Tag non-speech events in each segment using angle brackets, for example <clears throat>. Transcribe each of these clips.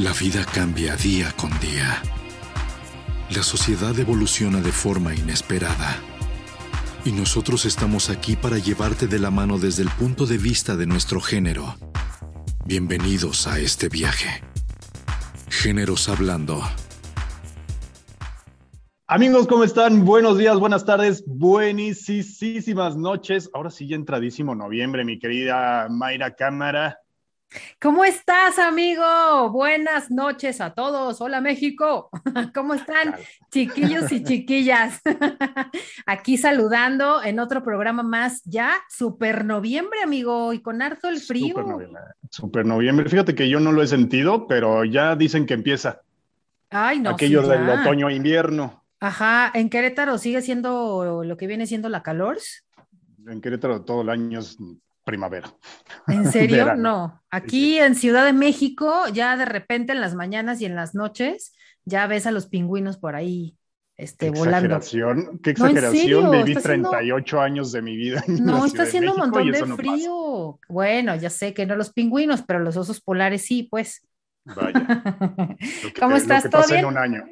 La vida cambia día con día. La sociedad evoluciona de forma inesperada. Y nosotros estamos aquí para llevarte de la mano desde el punto de vista de nuestro género. Bienvenidos a este viaje. Géneros Hablando. Amigos, ¿cómo están? Buenos días, buenas tardes, buenísimas noches. Ahora sí, ya entradísimo noviembre, mi querida Mayra Cámara. ¿Cómo estás, amigo? Buenas noches a todos. Hola, México. <laughs> ¿Cómo están, chiquillos y <laughs> chiquillas? <laughs> Aquí saludando en otro programa más, ya super noviembre, amigo, y con harto el frío. Super noviembre. Super noviembre. Fíjate que yo no lo he sentido, pero ya dicen que empieza. Ay, no. Aquello del otoño-invierno. Ajá, ¿en Querétaro sigue siendo lo que viene siendo la calor? En Querétaro todo el año es primavera. ¿En <laughs> serio? no. Aquí en Ciudad de México, ya de repente en las mañanas y en las noches, ya ves a los pingüinos por ahí este, qué volando. Exageración, qué exageración. Viví 38 años de mi vida. no, está haciendo un montón de frío. bueno, ya sé que no los pingüinos, pero los osos polares sí, pues. Vaya. ¿Cómo estás? <laughs> Lo que en un año.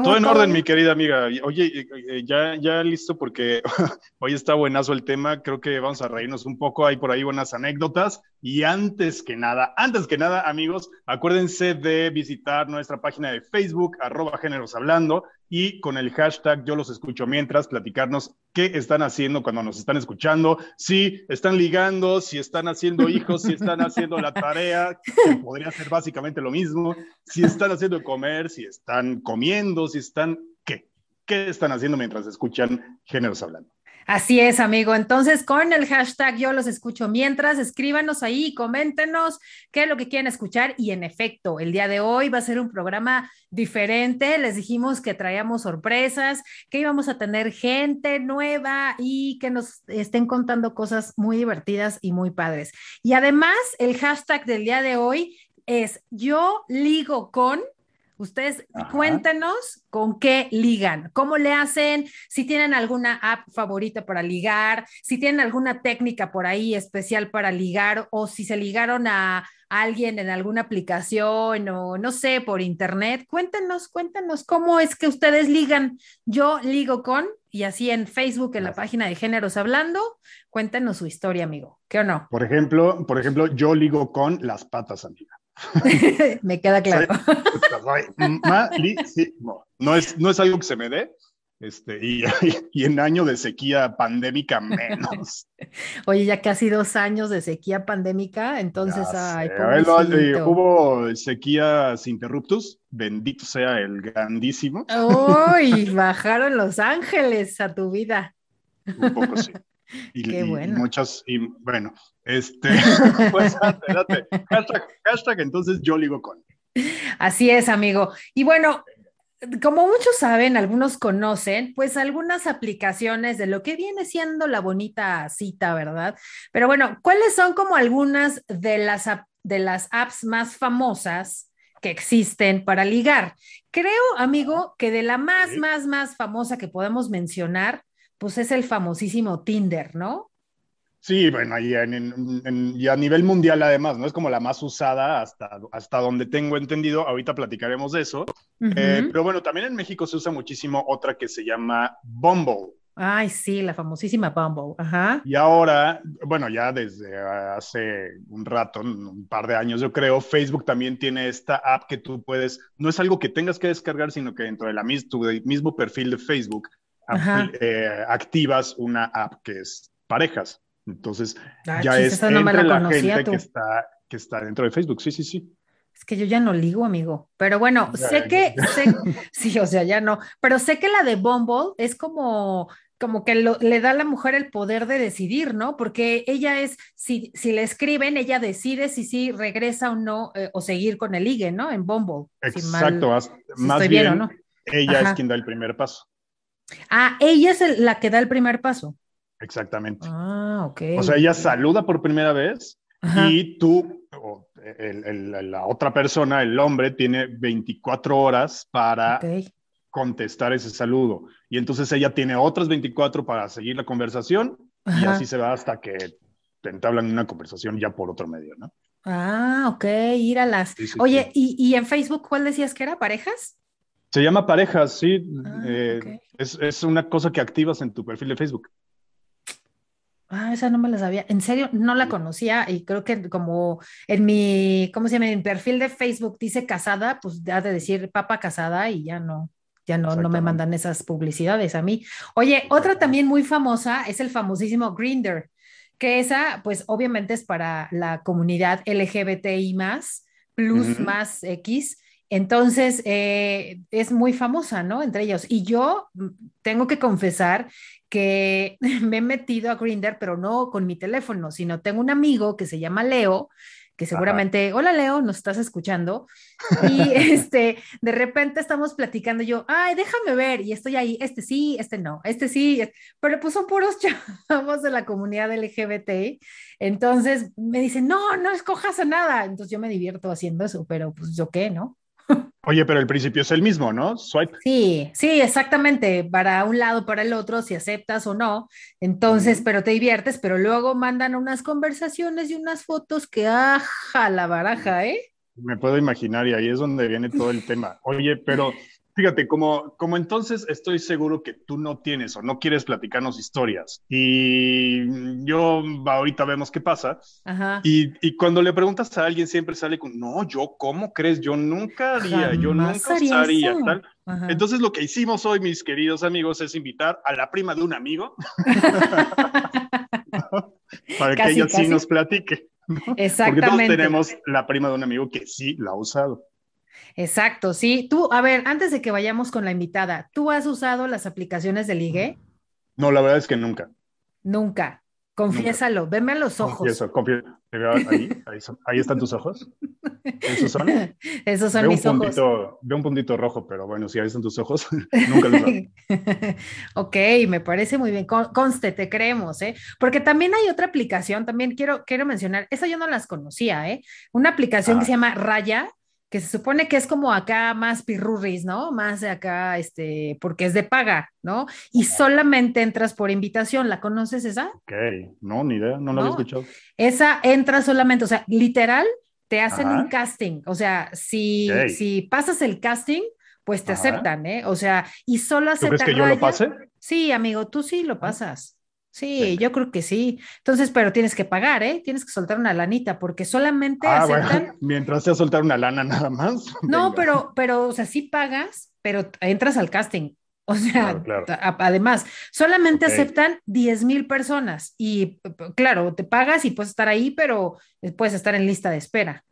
Todo en orden, mi querida amiga. Oye, eh, eh, ya, ya listo porque <laughs> hoy está buenazo el tema. Creo que vamos a reírnos un poco. Hay por ahí buenas anécdotas. Y antes que nada, antes que nada, amigos, acuérdense de visitar nuestra página de Facebook, arroba géneros hablando, y con el hashtag yo los escucho mientras, platicarnos qué están haciendo cuando nos están escuchando, si están ligando, si están haciendo hijos, si están haciendo la tarea, que podría ser básicamente lo mismo, si están haciendo comer, si están comiendo, si están, ¿qué? ¿Qué están haciendo mientras escuchan géneros hablando? Así es, amigo. Entonces, con el hashtag yo los escucho mientras, escríbanos ahí, coméntenos qué es lo que quieren escuchar. Y en efecto, el día de hoy va a ser un programa diferente. Les dijimos que traíamos sorpresas, que íbamos a tener gente nueva y que nos estén contando cosas muy divertidas y muy padres. Y además, el hashtag del día de hoy es yo ligo con Ustedes cuéntenos con qué ligan, cómo le hacen, si tienen alguna app favorita para ligar, si tienen alguna técnica por ahí especial para ligar o si se ligaron a alguien en alguna aplicación o no sé, por internet. Cuéntenos, cuéntenos cómo es que ustedes ligan. Yo ligo con, y así en Facebook, en la página de Géneros Hablando, cuéntenos su historia, amigo. ¿Qué o no? Por ejemplo, por ejemplo, yo ligo con las patas, amiga. <laughs> me queda claro. No es, no es algo que se me dé, este, y, <laughs> y, en año de sequía pandémica menos. Oye, ya casi dos años de sequía pandémica, entonces, ay, hubo sequías interruptus, bendito sea el grandísimo. Uy, <laughs> bajaron los ángeles a tu vida. Un poco sí. Y, Qué bueno. y muchas, y bueno, este, <laughs> pues espérate, hashtag, entonces yo ligo con. Así es, amigo. Y bueno, como muchos saben, algunos conocen, pues algunas aplicaciones de lo que viene siendo la bonita cita, ¿verdad? Pero bueno, ¿cuáles son como algunas de las, de las apps más famosas que existen para ligar? Creo, amigo, que de la más, más, más famosa que podemos mencionar, pues es el famosísimo Tinder, ¿no? Sí, bueno, y, a nivel mundial además, ¿no? Es como la más usada hasta, hasta donde tengo entendido, ahorita platicaremos de eso, eh, pero bueno, también en México se usa muchísimo otra que se llama Bumble. Ay, sí, la famosísima Bumble, ajá. Y ahora, bueno, ya desde hace un rato, un par de años yo creo, Facebook también tiene esta app que tú puedes, no es algo que tengas que descargar, sino que dentro de la, tu mismo perfil de Facebook eh, activas una app que es parejas. Entonces, ah, ya es entre la, gente que está, que está dentro de Facebook. Sí, sí, sí. Es que yo ya no ligo, amigo. Pero bueno, sé que, <laughs> sí, o sea, ya no. Pero sé que la de Bumble es como, como que le da a la mujer el poder de decidir, ¿no? Porque ella es, si, si le escriben, ella decide si sí regresa o no, eh, o seguir con el ligue, ¿no? En Bumble. Exacto, más, bien, ¿no? ella es quien da el primer paso. Ah, ella es la que da el primer paso. Exactamente. Ah, ok. O sea, ella saluda por primera vez y tú, la otra persona, el hombre, tiene 24 horas para contestar ese saludo. Y entonces ella tiene otras 24 para seguir la conversación y así se va hasta que te entablan una conversación ya por otro medio, ¿no? Ah, ok, ir a las. Oye, ¿y, en Facebook cuál decías que era? ¿Parejas? Se llama Parejas, sí. Ah, eh, es, es, una cosa que activas en tu perfil de Facebook. Ah, esa no me la sabía. En serio, no la conocía y creo que como en mi, ¿cómo se llama? En mi perfil de Facebook dice casada, pues ha de decir papa casada y ya no, ya no, no me mandan esas publicidades a mí. Oye, otra también muy famosa es el famosísimo Grinder que esa, pues obviamente es para la comunidad LGBTI más, plus más X. Entonces, eh, es muy famosa, ¿no? Entre ellos. Y yo mm, tengo que confesar que <laughs> me he metido a Grinder, pero no con mi teléfono, sino tengo un amigo que se llama Leo, que seguramente, hola Leo, nos estás escuchando. <laughs> Y este, de repente estamos platicando yo, ay, déjame ver, y estoy ahí, este sí, este no, este sí, pero pues son puros <laughs> chavos de la comunidad LGBT. Entonces me dicen, no, no escojas a nada. Entonces yo me divierto haciendo eso, pero pues yo qué, ¿no? Oye, pero el principio es el mismo, ¿no? Swipe. Sí, sí, exactamente. Para un lado, para el otro, si aceptas o no. Entonces, pero te diviertes, pero luego mandan unas conversaciones y unas fotos que aja la baraja, ¿eh? Me puedo imaginar y ahí es donde viene todo el tema. Oye, pero Fíjate, como, como entonces estoy seguro que tú no tienes o no quieres platicarnos historias y yo ahorita vemos qué pasa Y, y, cuando le preguntas a alguien siempre sale con, no, yo, ¿cómo crees? Yo nunca haría, yo nunca haría tal. Entonces lo que hicimos hoy, mis queridos amigos, es invitar a la prima de un amigo <laughs> para que ella sí nos platique. Exactamente. Porque todos tenemos la prima de un amigo que sí la ha usado. Exacto, sí. Tú, a ver, antes de que vayamos con la invitada, ¿tú has usado las aplicaciones de ligue? No, la verdad es que nunca. Nunca. Confiésalo, veme a los ojos. Confieso, confieso. Ahí, ahí, están tus ojos. ¿Esos son? <laughs> Esos son mis ojos. Veo un puntito rojo, pero bueno, si ahí están tus ojos, <laughs> nunca lo <laughs> ok, me parece muy bien. conste, te creemos, ¿eh? Porque también hay otra aplicación, también quiero, quiero mencionar, esa yo no las conocía, ¿eh? Una aplicación que ah. se llama Raya, que se supone que es como acá más pirurris, ¿no? Más de acá, este, porque es de paga, ¿no? Y solamente entras por invitación. ¿La conoces esa? Ok, no, ni idea, no la había escuchado. Esa entra solamente, o sea, literal, te hacen un casting. O sea, si, si pasas el casting, pues te aceptan, ¿eh? O sea, y solo aceptan. ¿Tú crees que yo lo pase? Sí, amigo, tú sí lo pasas. Sí, yo creo que sí. Entonces, pero tienes que pagar, ¿eh? Tienes que soltar una lanita, porque solamente ah, aceptan. <laughs> mientras sea soltar una lana nada más. <laughs> No, pero, pero, o sea, sí pagas, pero entras al casting. O sea, además, solamente aceptan 10 mil personas y claro, te pagas y puedes estar ahí, pero puedes estar en lista de espera.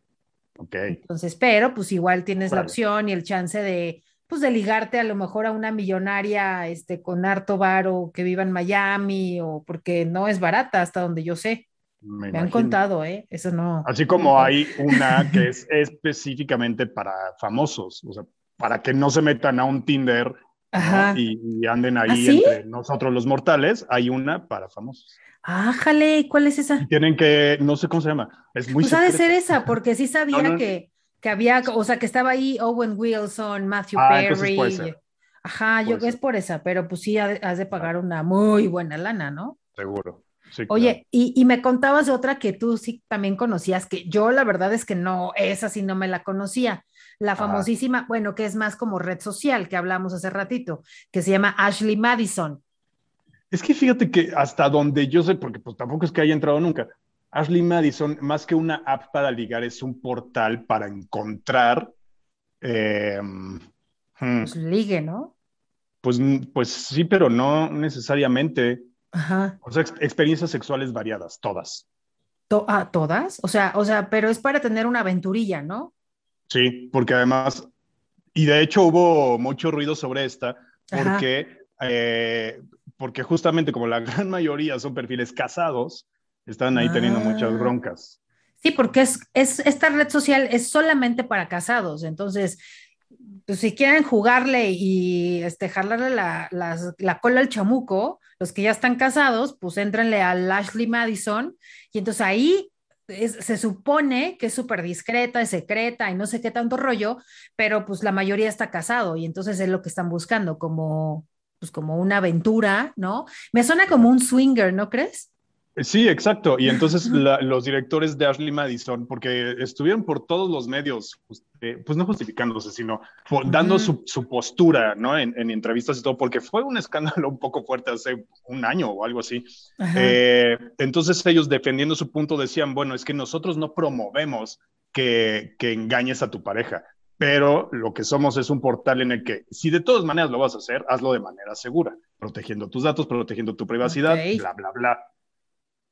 Ok. Entonces, pero pues igual tienes la opción y el chance de, pues de ligarte a lo mejor a una millonaria este, con harto varo que viva en Miami o porque no es barata hasta donde yo sé. Me, han contado, ¿eh? Eso no. Así como hay una que es específicamente para famosos, o sea, para que no se metan a un Tinder y, anden ahí ¿Ah, entre nosotros los mortales, hay una para famosos. Ájale, ¿cuál es esa? tienen que, no sé cómo se llama, es muy Pues ha de ser esa, porque sí sabía que que había, o sea, que estaba ahí Owen Wilson, Matthew ah, Perry. Ajá, yo es por esa, pero pues sí has de pagar una muy buena lana, ¿no? Seguro. Oye, y, y, me contabas otra que tú sí también conocías, que yo la verdad es que no, esa sí no me la conocía. La famosísima, bueno, que es más como red social que hablamos hace ratito, que se llama Ashley Madison. Es que fíjate que hasta donde yo sé, porque pues tampoco es que haya entrado nunca, Ashley Madison, más que una app para ligar, es un portal para encontrar. Eh, hmm. pues ligue, ¿no? Pues, pues sí, pero no necesariamente. Ajá. O sea, experiencias sexuales variadas, todas. ah, ¿Todas? O sea, o sea, pero es para tener una aventurilla, ¿no? Sí, porque además, y de hecho hubo mucho ruido sobre esta, porque, eh, porque justamente como la <laughs> gran mayoría son perfiles casados, están ahí teniendo muchas ah. broncas. Sí, porque es, es, esta red social es solamente para casados, entonces, pues si quieren jugarle y este, jalarle la, la, cola al chamuco, los que ya están casados, pues entrenle a Ashley Madison y entonces ahí se supone que es súper discreta, es secreta y no sé qué tanto rollo, pero pues la mayoría está casado y entonces es lo que están buscando, como, pues como una aventura, ¿no? Me suena como un swinger, ¿no crees? Sí, exacto. Y entonces los directores de Ashley Madison, porque estuvieron por todos los medios, eh, pues no justificándose, sino dando su, postura, ¿no? En, entrevistas y todo, porque fue un escándalo <laughs> un poco fuerte hace un año o algo así. Eh, entonces ellos defendiendo su punto decían, bueno, es que nosotros no promovemos que, que engañes a tu pareja pero lo que somos es un portal en el que si de todas maneras lo vas a hacer, hazlo de manera segura, protegiendo tus datos, protegiendo tu privacidad, bla, bla, bla.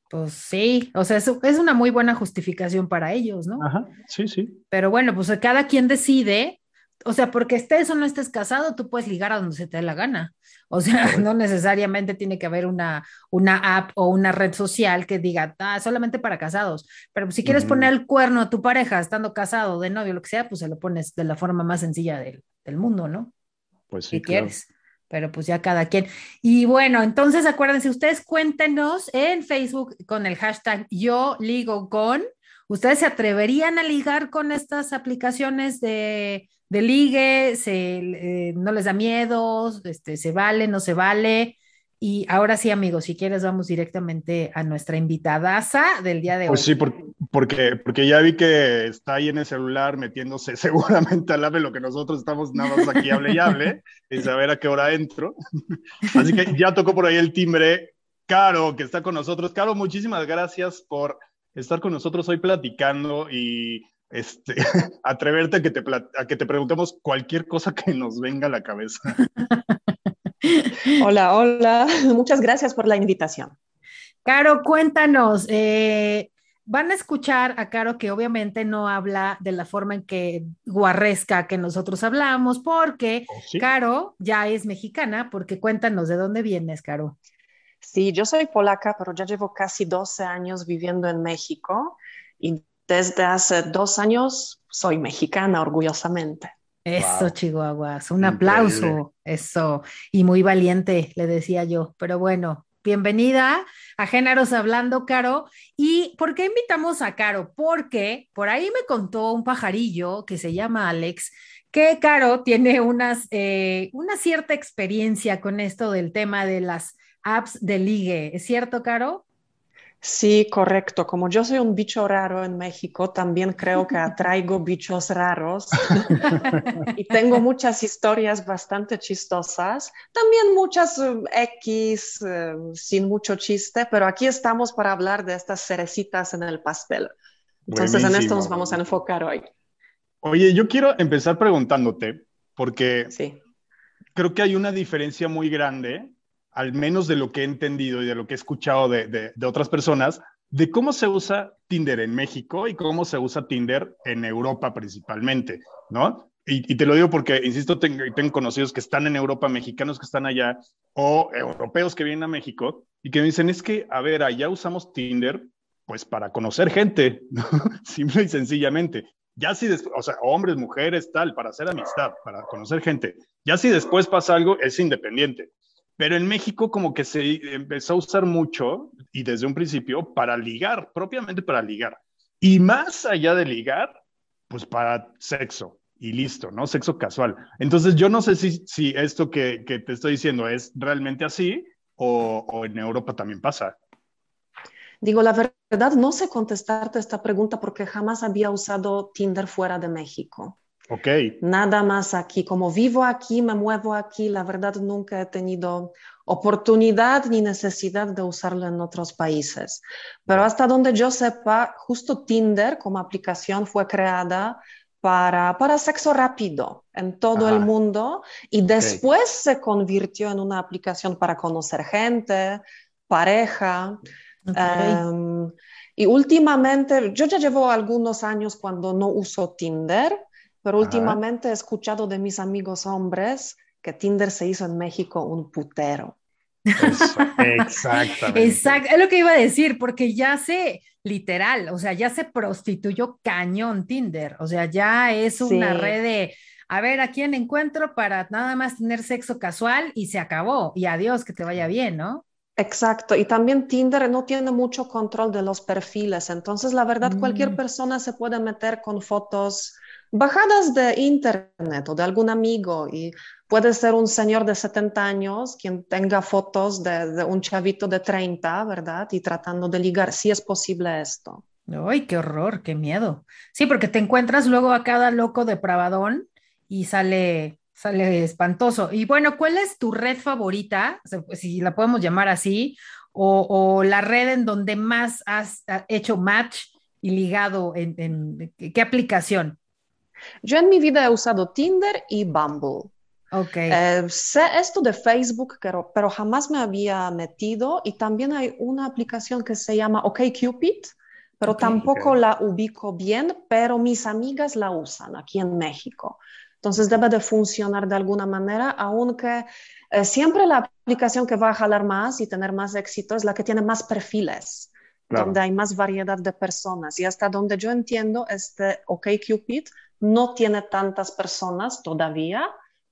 Pues sí, o sea, es, es una muy buena justificación para ellos, ¿no? Ajá, sí, sí. Pero bueno, pues cada quien decide, o sea, porque estés o no estés casado, tú puedes ligar a donde se te dé la gana. O sea, <laughs> no necesariamente tiene que haber una, una app o una red social que diga, ah, solamente para casados. Pero si quieres poner el cuerno a tu pareja estando casado, de novio, lo que sea, pues se lo pones de la forma más sencilla del, del mundo, ¿no? Pues sí. Si quieres pero pues ya cada quien. Y bueno, entonces acuérdense, ustedes cuéntenos en Facebook con el hashtag yo ligo con. ¿Ustedes se atreverían a ligar con estas aplicaciones de, de ligue? Se, eh, ¿No les da miedo? Este, ¿Se vale? ¿No se vale? Y ahora sí, amigos, si quieres, vamos directamente a nuestra invitadaza del día de pues hoy. Pues sí, porque, porque ya vi que está ahí en el celular metiéndose <laughs> seguramente al ave lo que nosotros estamos nada más aquí, hable y hable, <laughs> y saber a qué hora entro. Así que ya tocó por ahí el timbre. Caro, que está con nosotros. Caro, muchísimas gracias por estar con nosotros hoy platicando y este, <laughs> atreverte a que, te, a que te preguntemos cualquier cosa que nos venga a la cabeza. Hola, hola. <laughs> Muchas gracias por la invitación. Caro, cuéntanos. Eh, van a escuchar a Caro que obviamente no habla de la forma en que guarresca que nosotros hablamos, porque oh, Caro ya es mexicana, porque cuéntanos de dónde vienes, Caro. Sí, yo soy polaca, pero ya llevo casi 12 años viviendo en México y desde hace dos años soy mexicana orgullosamente. Eso, Chihuahuas, un aplauso, eso, y muy valiente, le decía yo, pero bueno, bienvenida a Géneros Hablando, Caro. ¿Y por qué invitamos a Caro? Porque por ahí me contó un pajarillo que se llama Alex, que Caro tiene unas, eh, una cierta experiencia con esto del tema de las apps de ligue. ¿Es cierto, Caro? Sí, correcto. Como yo soy un bicho raro en México, también creo que <laughs> atraigo bichos raros <laughs> y tengo muchas historias bastante chistosas, también muchas X eh, sin mucho chiste, pero aquí estamos para hablar de estas cerecitas en el pastel. Entonces en esto nos vamos a enfocar hoy. Oye, yo quiero empezar preguntándote, porque creo que hay una diferencia muy grande al menos de lo que he entendido y de lo que he escuchado de, otras personas, de cómo se usa Tinder en México y cómo se usa Tinder en Europa principalmente, ¿no? Y, te lo digo porque, insisto, tengo, tengo, conocidos que están en Europa, mexicanos que están allá, o europeos que vienen a México y que me dicen, es que, a ver, allá usamos Tinder, pues para conocer gente, <laughs> simple y sencillamente. Ya si o sea, hombres, mujeres, tal, para hacer amistad, para conocer gente. Ya si después pasa algo, es independiente. Pero en México como que se empezó a usar mucho y desde un principio para ligar, propiamente para ligar. Y más allá de ligar, pues para sexo y listo, ¿no? Sexo casual. Entonces yo no sé si, si esto que, que te estoy diciendo es realmente así o, o en Europa también pasa. Digo, la verdad, no sé contestarte esta pregunta porque jamás había usado Tinder fuera de México. Ok. Nada más aquí. Como vivo aquí, me muevo aquí, la verdad nunca he tenido oportunidad ni necesidad de usarlo en otros países. Pero hasta donde yo sepa, justo Tinder como aplicación fue creada para, para sexo rápido en todo el mundo y después se convirtió en una aplicación para conocer gente, pareja. Em, y últimamente, yo ya llevo algunos años cuando no uso Tinder, pero últimamente he escuchado de mis amigos hombres que Tinder se hizo en México un putero. <laughs> exactamente. Exacto, es lo que iba a decir, porque ya se, literal, o sea, ya se prostituyó cañón Tinder, o sea, ya es una red de, a ver, ¿a quién encuentro para nada más tener sexo casual? Y se acabó, y adiós, que te vaya bien, ¿no? Exacto, y también Tinder no tiene mucho control de los perfiles, entonces la verdad cualquier mm. persona se puede meter con fotos bajadas de internet o de algún amigo y puede ser un señor de 70 años quien tenga fotos de, un chavito de 30, ¿verdad? Y tratando de ligar, si es posible esto. Ay, qué horror, qué miedo. Sí, porque te encuentras luego a cada loco depravadón y sale, sale espantoso. Y bueno, ¿cuál es tu red favorita? si la podemos llamar así, o, la red en donde más has hecho match y ligado en, qué aplicación? Yo en mi vida he usado Tinder y Bumble. Ok. Eh, sé esto de Facebook, pero, pero, jamás me había metido y también hay una aplicación que se llama OkCupid, pero tampoco la ubico bien, pero mis amigas la usan aquí en México. Entonces debe de funcionar de alguna manera, aunque eh, siempre la aplicación que va a jalar más y tener más éxito es la que tiene más perfiles, donde hay más variedad de personas. Y hasta donde yo entiendo, este OkCupid no tiene tantas personas todavía,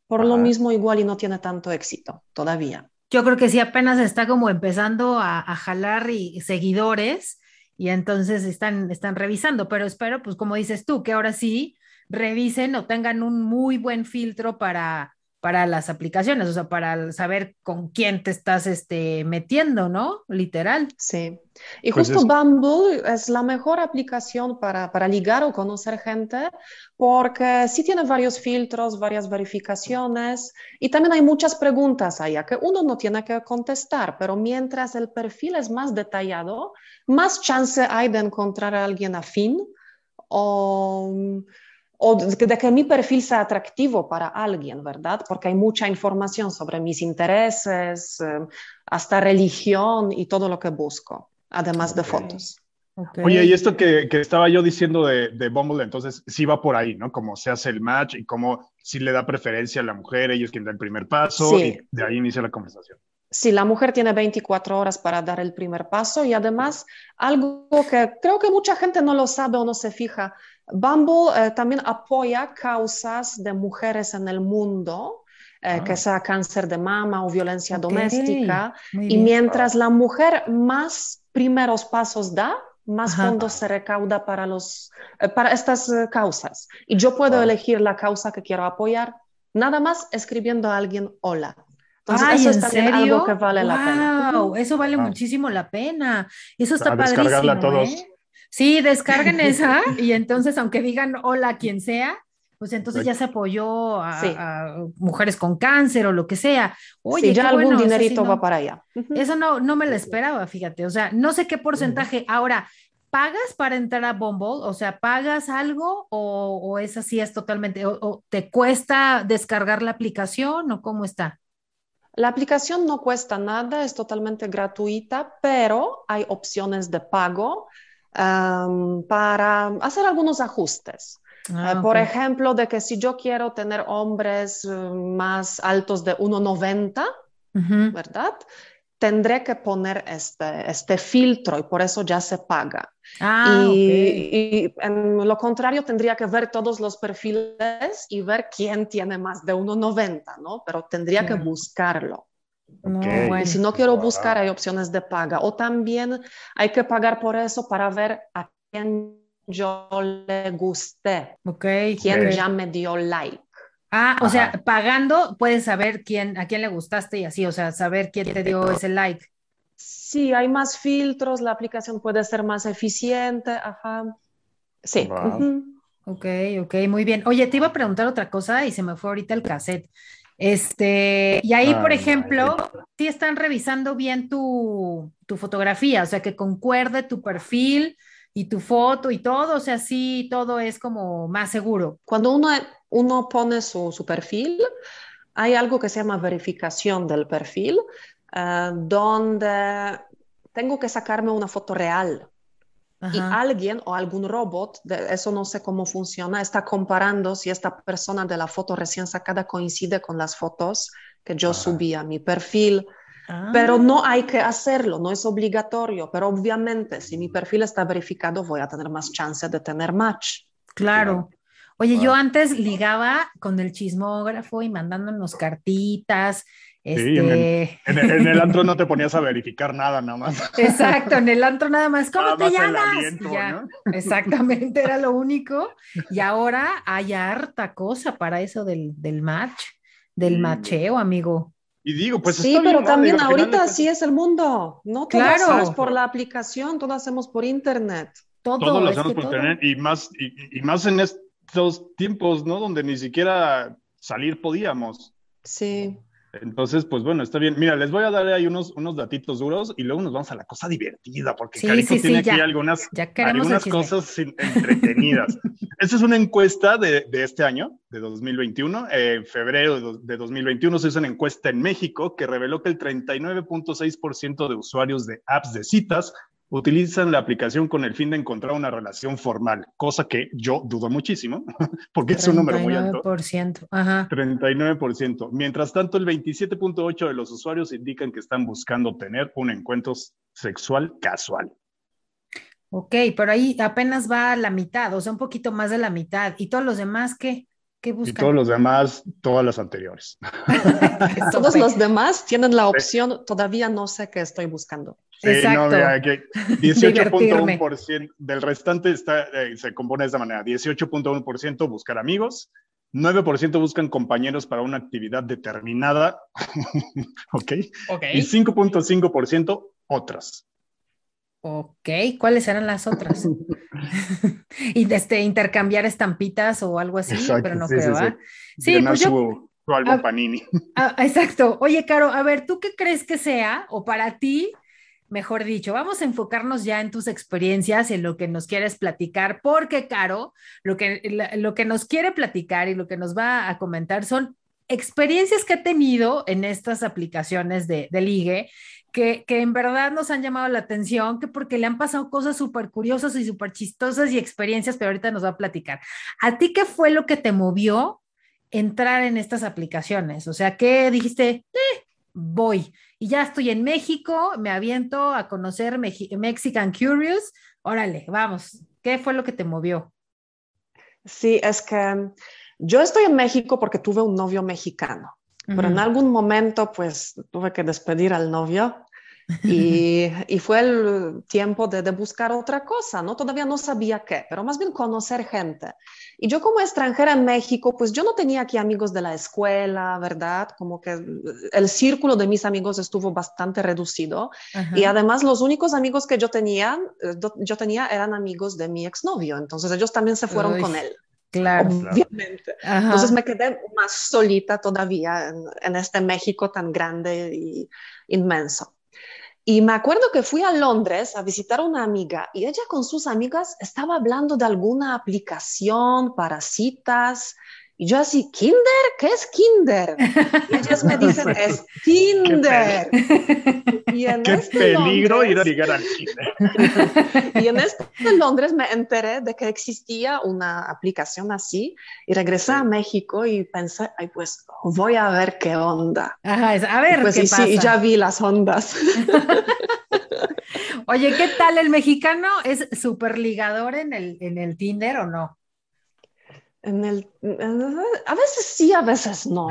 por lo mismo igual y no tiene tanto éxito todavía. Yo creo que sí, apenas está como empezando a, jalar y, seguidores y entonces están, están revisando, pero espero, pues como dices tú, que ahora sí revisen o tengan un muy buen filtro para, para las aplicaciones, o sea, para saber con quién te estás este, metiendo, ¿no? Literal. Sí. Y pues justo Bumble es la mejor aplicación para, para, ligar o conocer gente porque sí tiene varios filtros, varias verificaciones y también hay muchas preguntas allá que uno no tiene que contestar, pero mientras el perfil es más detallado, más chance hay de encontrar a alguien afín o o de que mi perfil sea atractivo para alguien, ¿verdad? Porque hay mucha información sobre mis intereses, eh, hasta religión y todo lo que busco, además de fotos. Oye, y esto que, que, estaba yo diciendo de, de Bumble, entonces sí va por ahí, ¿no? Como se hace el match y cómo si le da preferencia a la mujer, ella es quien da el primer paso y de ahí inicia la conversación. Sí, la mujer tiene 24 horas para dar el primer paso y además algo que creo que mucha gente no lo sabe o no se fija, Bumble eh, también apoya causas de mujeres en el mundo, eh, que ah. sea cáncer de mama o violencia doméstica. Y mientras la mujer más primeros pasos da, más fondos se recauda para, los, eh, para estas causas. Y yo puedo elegir la causa que quiero apoyar, nada más escribiendo a alguien hola. Entonces, eso es también algo que vale la pena. Eso vale muchísimo la pena. Eso está padrísimo. todos. Sí, descarguen <laughs> esa y entonces, aunque digan hola quien sea, pues entonces ya se apoyó a, mujeres con cáncer o lo que sea. Oye, ya algún dinerito va para allá. Eso no, no me lo esperaba, fíjate. O sea, no sé qué porcentaje. Ahora, ¿pagas para entrar a Bumble? O sea, ¿pagas algo o, es así, es totalmente, o, te cuesta descargar la aplicación o cómo está? La aplicación no cuesta nada, es totalmente gratuita, pero hay opciones de pago para hacer algunos ajustes. Ah, eh, por ejemplo, de que si yo quiero tener hombres eh, más altos de 1,90, ¿verdad? Tendré que poner este, este filtro y por eso ya se paga. Ah, y, en lo contrario, tendría que ver todos los perfiles y ver quién tiene más de 1,90, ¿no? Pero tendría que buscarlo. Y si no quiero buscar, hay opciones de paga. O también hay que pagar por eso para ver a quién yo le gusté. Okay. Quién ya me dio like. Ah, o sea, pagando puedes saber quién, a quién le gustaste y así, o sea, saber quién te dio ese like. Sí, hay más filtros, la aplicación puede ser más eficiente, ajá. Sí. Ok, ok, muy bien. Oye, te iba a preguntar otra cosa y se me fue ahorita el cassette. Este, y ahí, por ejemplo, sí están revisando bien tu, fotografía, o sea, que concuerde tu perfil y tu foto y todo, o sea, sí, todo es como más seguro. Cuando uno, uno pone su, perfil, hay algo que se llama verificación del perfil, eh, donde tengo que sacarme una foto real y alguien o algún robot, eso no sé cómo funciona, está comparando si esta persona de la foto recién sacada coincide con las fotos que yo subí a mi perfil. Pero ah. no hay que hacerlo, no es obligatorio, pero obviamente si mi perfil está verificado voy a tener más chance de tener match. Claro. Oye, yo antes ligaba con el chismógrafo y mandándonos cartitas este... en, el, antro no te ponías a verificar nada, nada más. <laughs> Exacto, en el antro nada más. ¿Cómo te llamas? <laughs> Exactamente, era lo único. Y ahora hay harta cosa para eso del, match. del macheo, amigo. Y digo, pues sí, pero también ahorita así es el mundo. No todo hacemos por la aplicación, todo hacemos por internet. Todo, lo hacemos por internet y más, y, más en estos tiempos, ¿no? Donde ni siquiera salir podíamos. Sí. Entonces, pues bueno, está bien. Mira, les voy a dar ahí unos, unos datitos duros y luego nos vamos a la cosa divertida, porque Carito tiene aquí algunas, algunas cosas entretenidas. <laughs> Esta es una encuesta de, de este año, de 2021. En febrero de 2021 se hizo una encuesta en México que reveló que el 39.6% de usuarios de apps de citas utilizan la aplicación con el fin de encontrar una relación formal, cosa que yo dudo muchísimo, <laughs> porque es un número muy alto. 39%, ajá. 39%. Mientras tanto, el 27.8% de los usuarios indican que están buscando tener un encuentro sexual casual. Ok, pero ahí apenas va a la mitad, o sea, un poquito más de la mitad. ¿Y todos los demás qué? ¿Qué buscan? Y todos los demás, todas las anteriores. <laughs> <laughs> todos los demás tienen la opción, todavía no sé qué estoy buscando. Sí, Exacto. No, 18.1% del restante está, eh, se compone de esta manera. 18.1% buscar amigos, 9% buscan compañeros para una actividad determinada, <laughs> ¿ok? Y 5.5% otras. Ok, ¿cuáles eran las otras? <laughs> y este, intercambiar estampitas o algo así, pero no creo, Sí, sí. pues yo... Su, álbum Panini. exacto. Oye, Caro, a ver, ¿tú qué crees que sea, o para ti, mejor dicho, vamos a enfocarnos ya en tus experiencias, en lo que nos quieres platicar, porque Caro, lo que, lo que nos quiere platicar y lo que nos va a comentar son experiencias que ha tenido en estas aplicaciones de, de ligue, que, que, en verdad nos han llamado la atención, que porque le han pasado cosas súper curiosas y súper chistosas y experiencias, pero ahorita nos va a platicar. ¿A ti qué fue lo que te movió entrar en estas aplicaciones? O sea, ¿qué dijiste? Eh, voy y ya estoy en México, me aviento a conocer Mexican Curious. Órale, vamos, ¿qué fue lo que te movió? Sí, es que yo estoy en México porque tuve un novio mexicano, pero en algún momento pues tuve que despedir al novio y, y, fue el tiempo de, de, buscar otra cosa, ¿no? Todavía no sabía qué, pero más bien conocer gente. Y yo como extranjera en México, pues yo no tenía aquí amigos de la escuela, ¿verdad? Como que el círculo de mis amigos estuvo bastante reducido. Y además los únicos amigos que yo tenía, eh, yo tenía eran amigos de mi exnovio, entonces ellos también se fueron con él. Claro. Obviamente. Entonces me quedé más solita todavía en, en este México tan grande y inmenso. Y me acuerdo que fui a Londres a visitar a una amiga y ella con sus amigas estaba hablando de alguna aplicación para citas. Y yo así, ¿Kinder? ¿Qué es Kinder? Y ellas me dicen, <laughs> es Kinder. Y en Qué este peligro ir a ligar al Kinder. <laughs> Y en este Londres me enteré de que existía una aplicación así y regresé a México y pensé, ay, pues voy a ver qué onda. Ajá, a ver pues, qué y Sí, ya vi las ondas. <laughs> Oye, ¿qué tal el mexicano? ¿Es súper ligador en el, en el Tinder o no? En el, a veces sí, a veces no.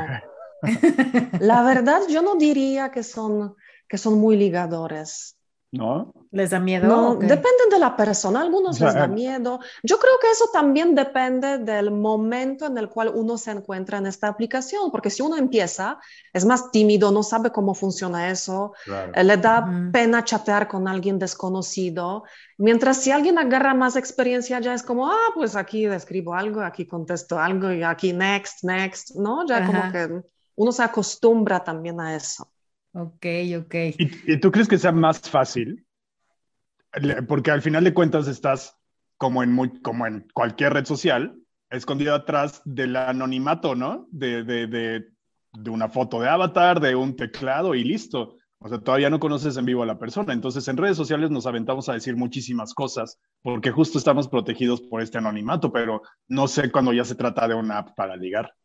<laughs> La verdad, yo no diría que son, que son muy ligadores. ¿No? ¿Les da miedo? No, dependen de la persona, algunos les da miedo. Yo creo que eso también depende del momento en el cual uno se encuentra en esta aplicación, porque si uno empieza, es más tímido, no sabe cómo funciona eso, eh, le da pena chatear con alguien desconocido, mientras si alguien agarra más experiencia ya es como, ah, pues aquí describo algo, aquí contesto algo y aquí next, next, ¿no? Ya como que uno se acostumbra también a eso. Ok, ok. ¿Y, tú crees que sea más fácil? Porque al final de cuentas estás como en, muy, como en cualquier red social, escondido atrás del anonimato, ¿no? De, de, de, de, una foto de avatar, de un teclado y listo. O sea, todavía no conoces en vivo a la persona. Entonces, en redes sociales nos aventamos a decir muchísimas cosas porque justo estamos protegidos por este anonimato, pero no sé cuando ya se trata de una app para ligar.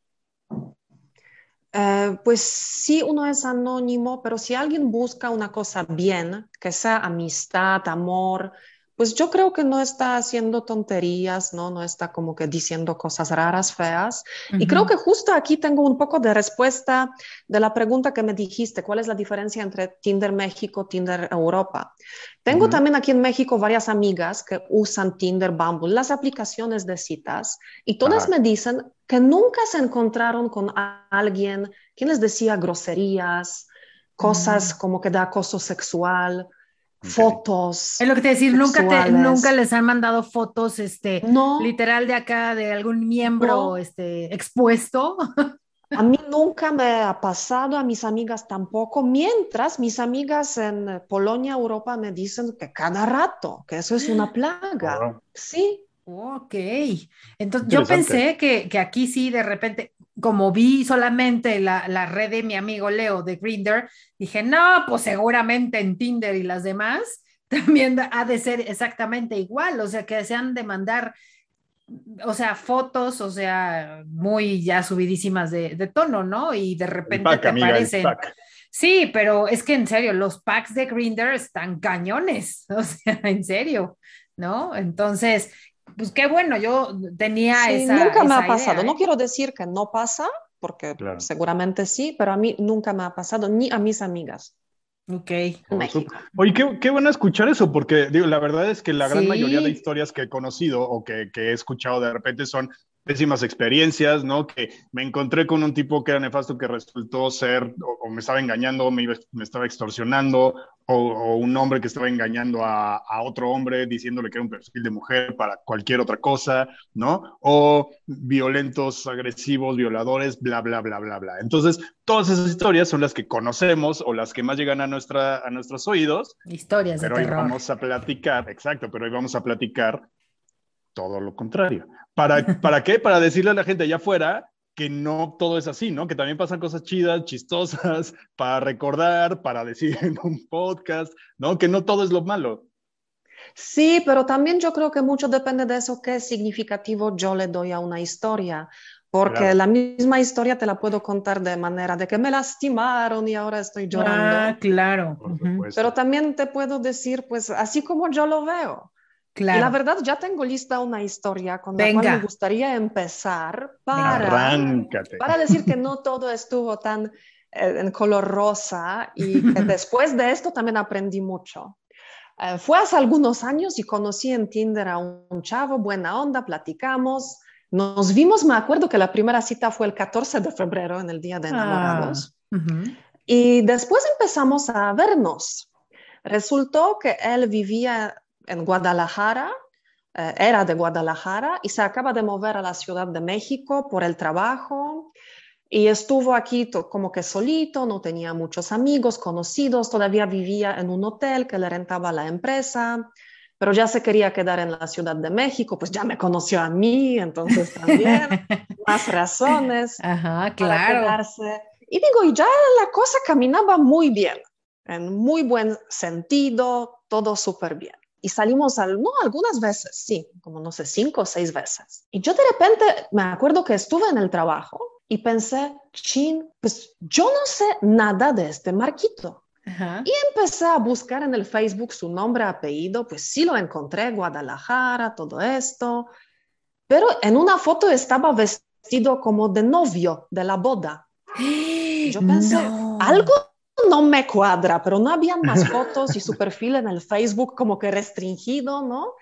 Eh, pues sí, uno es anónimo, pero si alguien busca una cosa bien, que sea amistad, amor, pues yo creo que no está haciendo tonterías, ¿no? No está como que diciendo cosas raras, feas. Y creo que justo aquí tengo un poco de respuesta de la pregunta que me dijiste, ¿cuál es la diferencia entre Tinder México, Tinder Europa? Tengo también aquí en México varias amigas que usan Tinder, Bumble, las aplicaciones de citas, y todas me dicen que nunca se encontraron con alguien que les decía groserías, cosas mm. como que de acoso sexual fotos. Es lo que te decir, nunca, te, nunca les han mandado fotos, este, literal de acá, de algún miembro este, expuesto. A mí nunca me ha pasado, a mis amigas tampoco, mientras mis amigas en Polonia, Europa, me dicen que cada rato, que eso es una plaga. Sí. Ok, entonces yo pensé que, que, aquí sí, de repente, como vi solamente la, la, red de mi amigo Leo de Grinder, dije, no, pues seguramente en Tinder y las demás <laughs> también ha de ser exactamente igual, o sea, que se han de mandar, o sea, fotos, o sea, muy ya subidísimas de, de tono, ¿no? Y de repente te aparecen. Sí, pero es que en serio, los packs de Grinder están cañones, <laughs> o sea, en serio, ¿no? Entonces, pues qué bueno, yo tenía esa. Nunca me ha pasado. No ¿eh? quiero decir que no pasa, porque seguramente sí, pero a mí nunca me ha pasado, ni a mis amigas. Ok. Oye, qué, qué, bueno escuchar eso, porque digo, la verdad es que la gran mayoría de historias que he conocido o que, que, he escuchado de repente son pésimas experiencias, ¿no? Que me encontré con un tipo que era nefasto que resultó ser o, me estaba engañando, me, me estaba extorsionando, o, un hombre que estaba engañando a, a, otro hombre diciéndole que era un perfil de mujer para cualquier otra cosa, ¿no? O violentos, agresivos, violadores, bla, bla, bla, bla, bla. Entonces, todas esas historias son las que conocemos o las que más llegan a, nuestra, a nuestros oídos. Historias pero de hoy vamos a platicar, exacto, pero hoy vamos a platicar todo lo contrario. ¿Para, <laughs> ¿Para qué? Para decirle a la gente allá afuera que no todo es así, ¿no? Que también pasan cosas chidas, chistosas, <laughs> para recordar, para decir en un podcast, ¿no? Que no todo es lo malo. Sí, pero también yo creo que mucho depende de eso, qué significativo yo le doy a una historia. Porque la misma historia te la puedo contar de manera de que me lastimaron y ahora estoy llorando. Ah, claro. Pero también te puedo decir, pues, así como yo lo veo. Claro. Y la verdad, ya tengo lista una historia con la cual me gustaría empezar para, para decir que no todo estuvo tan eh, en color rosa y que <laughs> después de esto también aprendí mucho. Eh, fue hace algunos años y conocí en Tinder a un, chavo, buena onda, platicamos. Nos vimos, me acuerdo que la primera cita fue el 14 de febrero, en el Día de Enamorados. Ah, y después empezamos a vernos. Resultó que él vivía en Guadalajara, eh, era de Guadalajara y se acaba de mover a la Ciudad de México por el trabajo y estuvo aquí como que solito, no tenía muchos amigos, conocidos, todavía vivía en un hotel que le rentaba la empresa, pero ya se quería quedar en la Ciudad de México, pues ya me conoció a mí, entonces también <laughs> más razones Ajá, claro. quedarse. Y digo, y ya la cosa caminaba muy bien, en muy buen sentido, todo súper bien y salimos al, no, algunas veces, sí, como no sé, cinco o seis veces. Y yo de repente me acuerdo que estuve en el trabajo y pensé, chin, pues yo no sé nada de este Marquito. Y empecé a buscar en el Facebook su nombre, apellido, pues sí lo encontré, Guadalajara, todo esto. Pero en una foto estaba vestido como de novio de la boda. <gasps> Yo pensé, algo no me cuadra, pero no habían <laughs> más fotos y su perfil en el Facebook como que restringido, ¿no?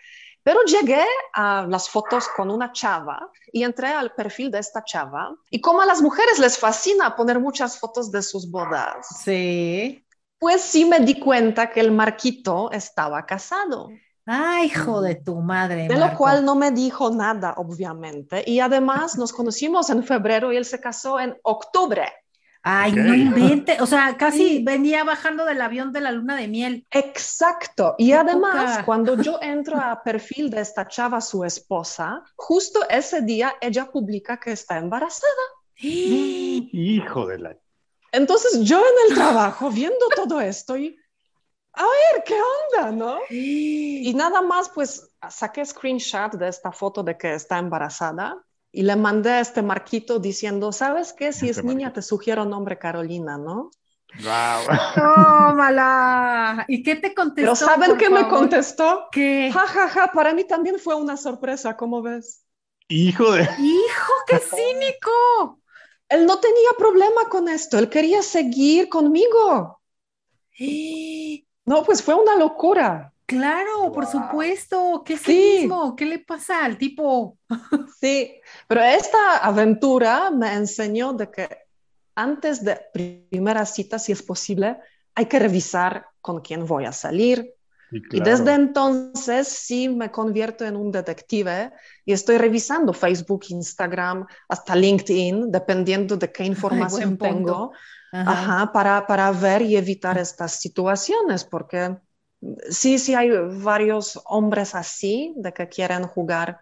Pero llegué a las fotos con una chava y entré al perfil de esta chava. Y como a las mujeres les fascina poner muchas fotos de sus bodas. Sí. Pues sí me di cuenta que el Marquito estaba casado. Ay, hijo de tu madre. De lo cual no me dijo nada, obviamente. Y además nos conocimos en febrero y él se casó en octubre. Ay, no invente, o sea, casi venía bajando del avión de la luna de miel. Exacto. Y además, cuando yo <laughs> entro a perfil de esta chava, su esposa, justo ese día ella publica que está embarazada. <gasps> Hijo de la... Entonces yo en el trabajo, viendo todo esto y, a ver, ¿qué onda, no? <gasps> Y nada más, pues saqué screenshot de esta foto de que está embarazada y le mandé a este Marquito diciendo, ¿sabes qué? Si es niña, te sugiero nombre Carolina, ¿no? Wow. mala ¿Y qué te contestó? Pero ¿saben qué me contestó? ¿Qué? Ja, ja, ja, para mí también fue una sorpresa, ¿cómo ves? Hijo de... Hijo, qué <laughs> cínico. Él no tenía problema con esto, él quería seguir conmigo. <gasps> No, pues fue una locura. Claro, por supuesto. ¿Qué es mismo? ¿Qué le pasa al tipo? <laughs> Sí, pero esta aventura me enseñó de que antes de primera cita, si es posible, hay que revisar con quién voy a salir. Y, desde entonces sí me convierto en un detective y estoy revisando Facebook, Instagram, hasta LinkedIn, dependiendo de qué información tengo, para, para ver y evitar estas situaciones, porque sí, sí hay varios hombres así, de que quieren jugar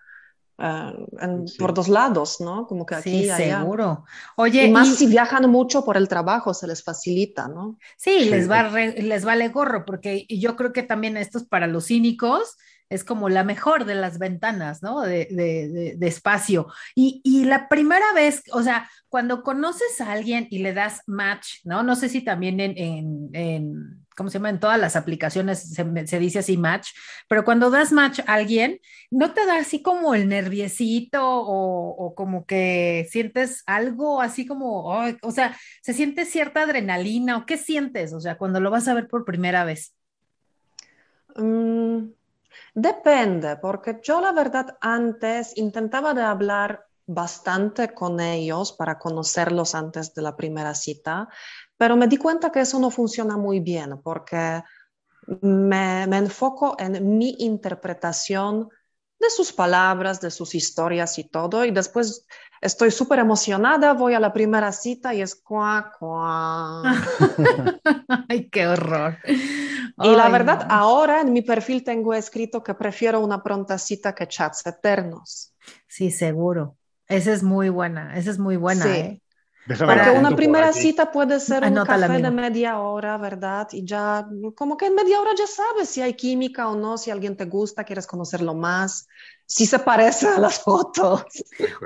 Ah, por dos lados, ¿no? Como que aquí sí, seguro. Oye, y más si viajan mucho por el trabajo, se les facilita, ¿no? Sí, Les, va les vale gorro, porque yo creo que también esto es para los cínicos, es como la mejor de las ventanas, ¿no? De, de, de, espacio. Y, y, la primera vez, o sea, cuando conoces a alguien y le das match, ¿no? No sé si también en, en, en ¿cómo se llama? En todas las aplicaciones se, dice así match, pero cuando das match a alguien, ¿no te da así como el nerviecito o, como que sientes algo así como, o sea, se siente cierta adrenalina o qué sientes, o sea, cuando lo vas a ver por primera vez? Mm, depende, porque yo la verdad antes intentaba de hablar bastante con ellos para conocerlos antes de la primera cita, pero me di cuenta que eso no funciona muy bien porque me, enfoco en mi interpretación de sus palabras, de sus historias y todo, y después estoy súper emocionada, voy a la primera cita y es cuá, cuá. <laughs> Ay, qué horror. Y la verdad, ahora en mi perfil tengo escrito que prefiero una pronta cita que chats eternos. Sí, seguro. Esa es muy buena, esa es muy buena. Sí. ¿eh? Porque una primera cita puede ser un café de media hora, ¿verdad? Y ya, como que en media hora ya sabes si hay química o no, si alguien te gusta, quieres conocerlo más, si se parece a las fotos.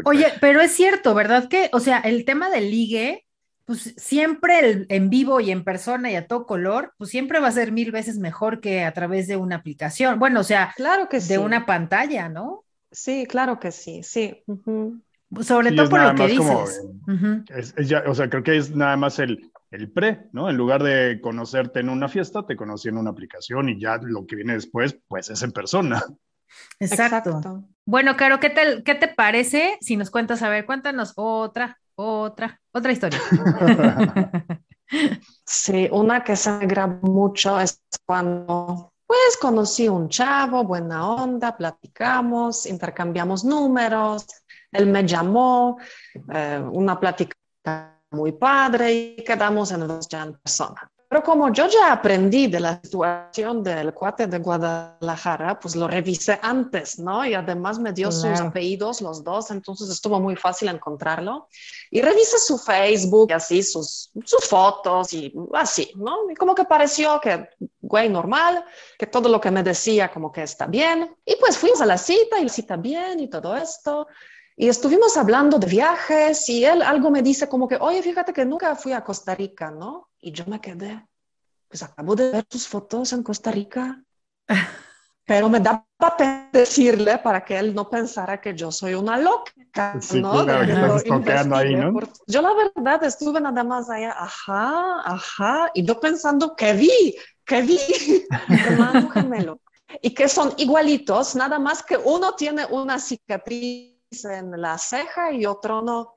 Oye, pero es cierto, ¿verdad? Que, o sea, el tema del ligue, pues siempre en vivo y en persona y a todo color, pues siempre va a ser mil veces mejor que a través de una aplicación. Bueno, o sea, claro que de una pantalla, ¿no? Sí, claro que sí, sí. Sobre todo por lo que dices. o sea, creo que es nada más el, el pre, ¿no? En lugar de conocerte en una fiesta, te conocí en una aplicación y ya lo que viene después, pues es en persona. Exacto. Bueno, Caro, ¿qué te, ¿qué te parece si nos cuentas, a ver, cuéntanos otra, otra, otra historia? <laughs> sí, una que se mucho es cuando pues conocí un chavo, buena onda, platicamos, intercambiamos números, él me llamó, eh, una plática muy padre y quedamos en dos ya en persona. Pero como yo ya aprendí de la situación del cuate de Guadalajara, pues lo revisé antes, ¿no? Y además me dio sus apellidos los dos, entonces estuvo muy fácil encontrarlo. Y revisé su Facebook y así, sus, sus fotos y así, ¿no? Y como que pareció que, güey, normal, que todo lo que me decía como que está bien. Y pues fuimos a la cita y la cita bien y todo esto. Y estuvimos hablando de viajes y él algo me dice como que, oye, fíjate que nunca fui a Costa Rica, ¿no? Y yo me quedé, pues acabo de ver tus fotos en Costa Rica. <laughs> Pero me da para decirle para que él no pensara que yo soy una loca, ¿no? ahí, ¿no? Yo la verdad estuve nada más allá, ajá, ajá, y yo pensando que vi, que vi, <laughs> hermano gemelo, y que son igualitos, nada más que uno tiene una cicatriz en la ceja y otro no.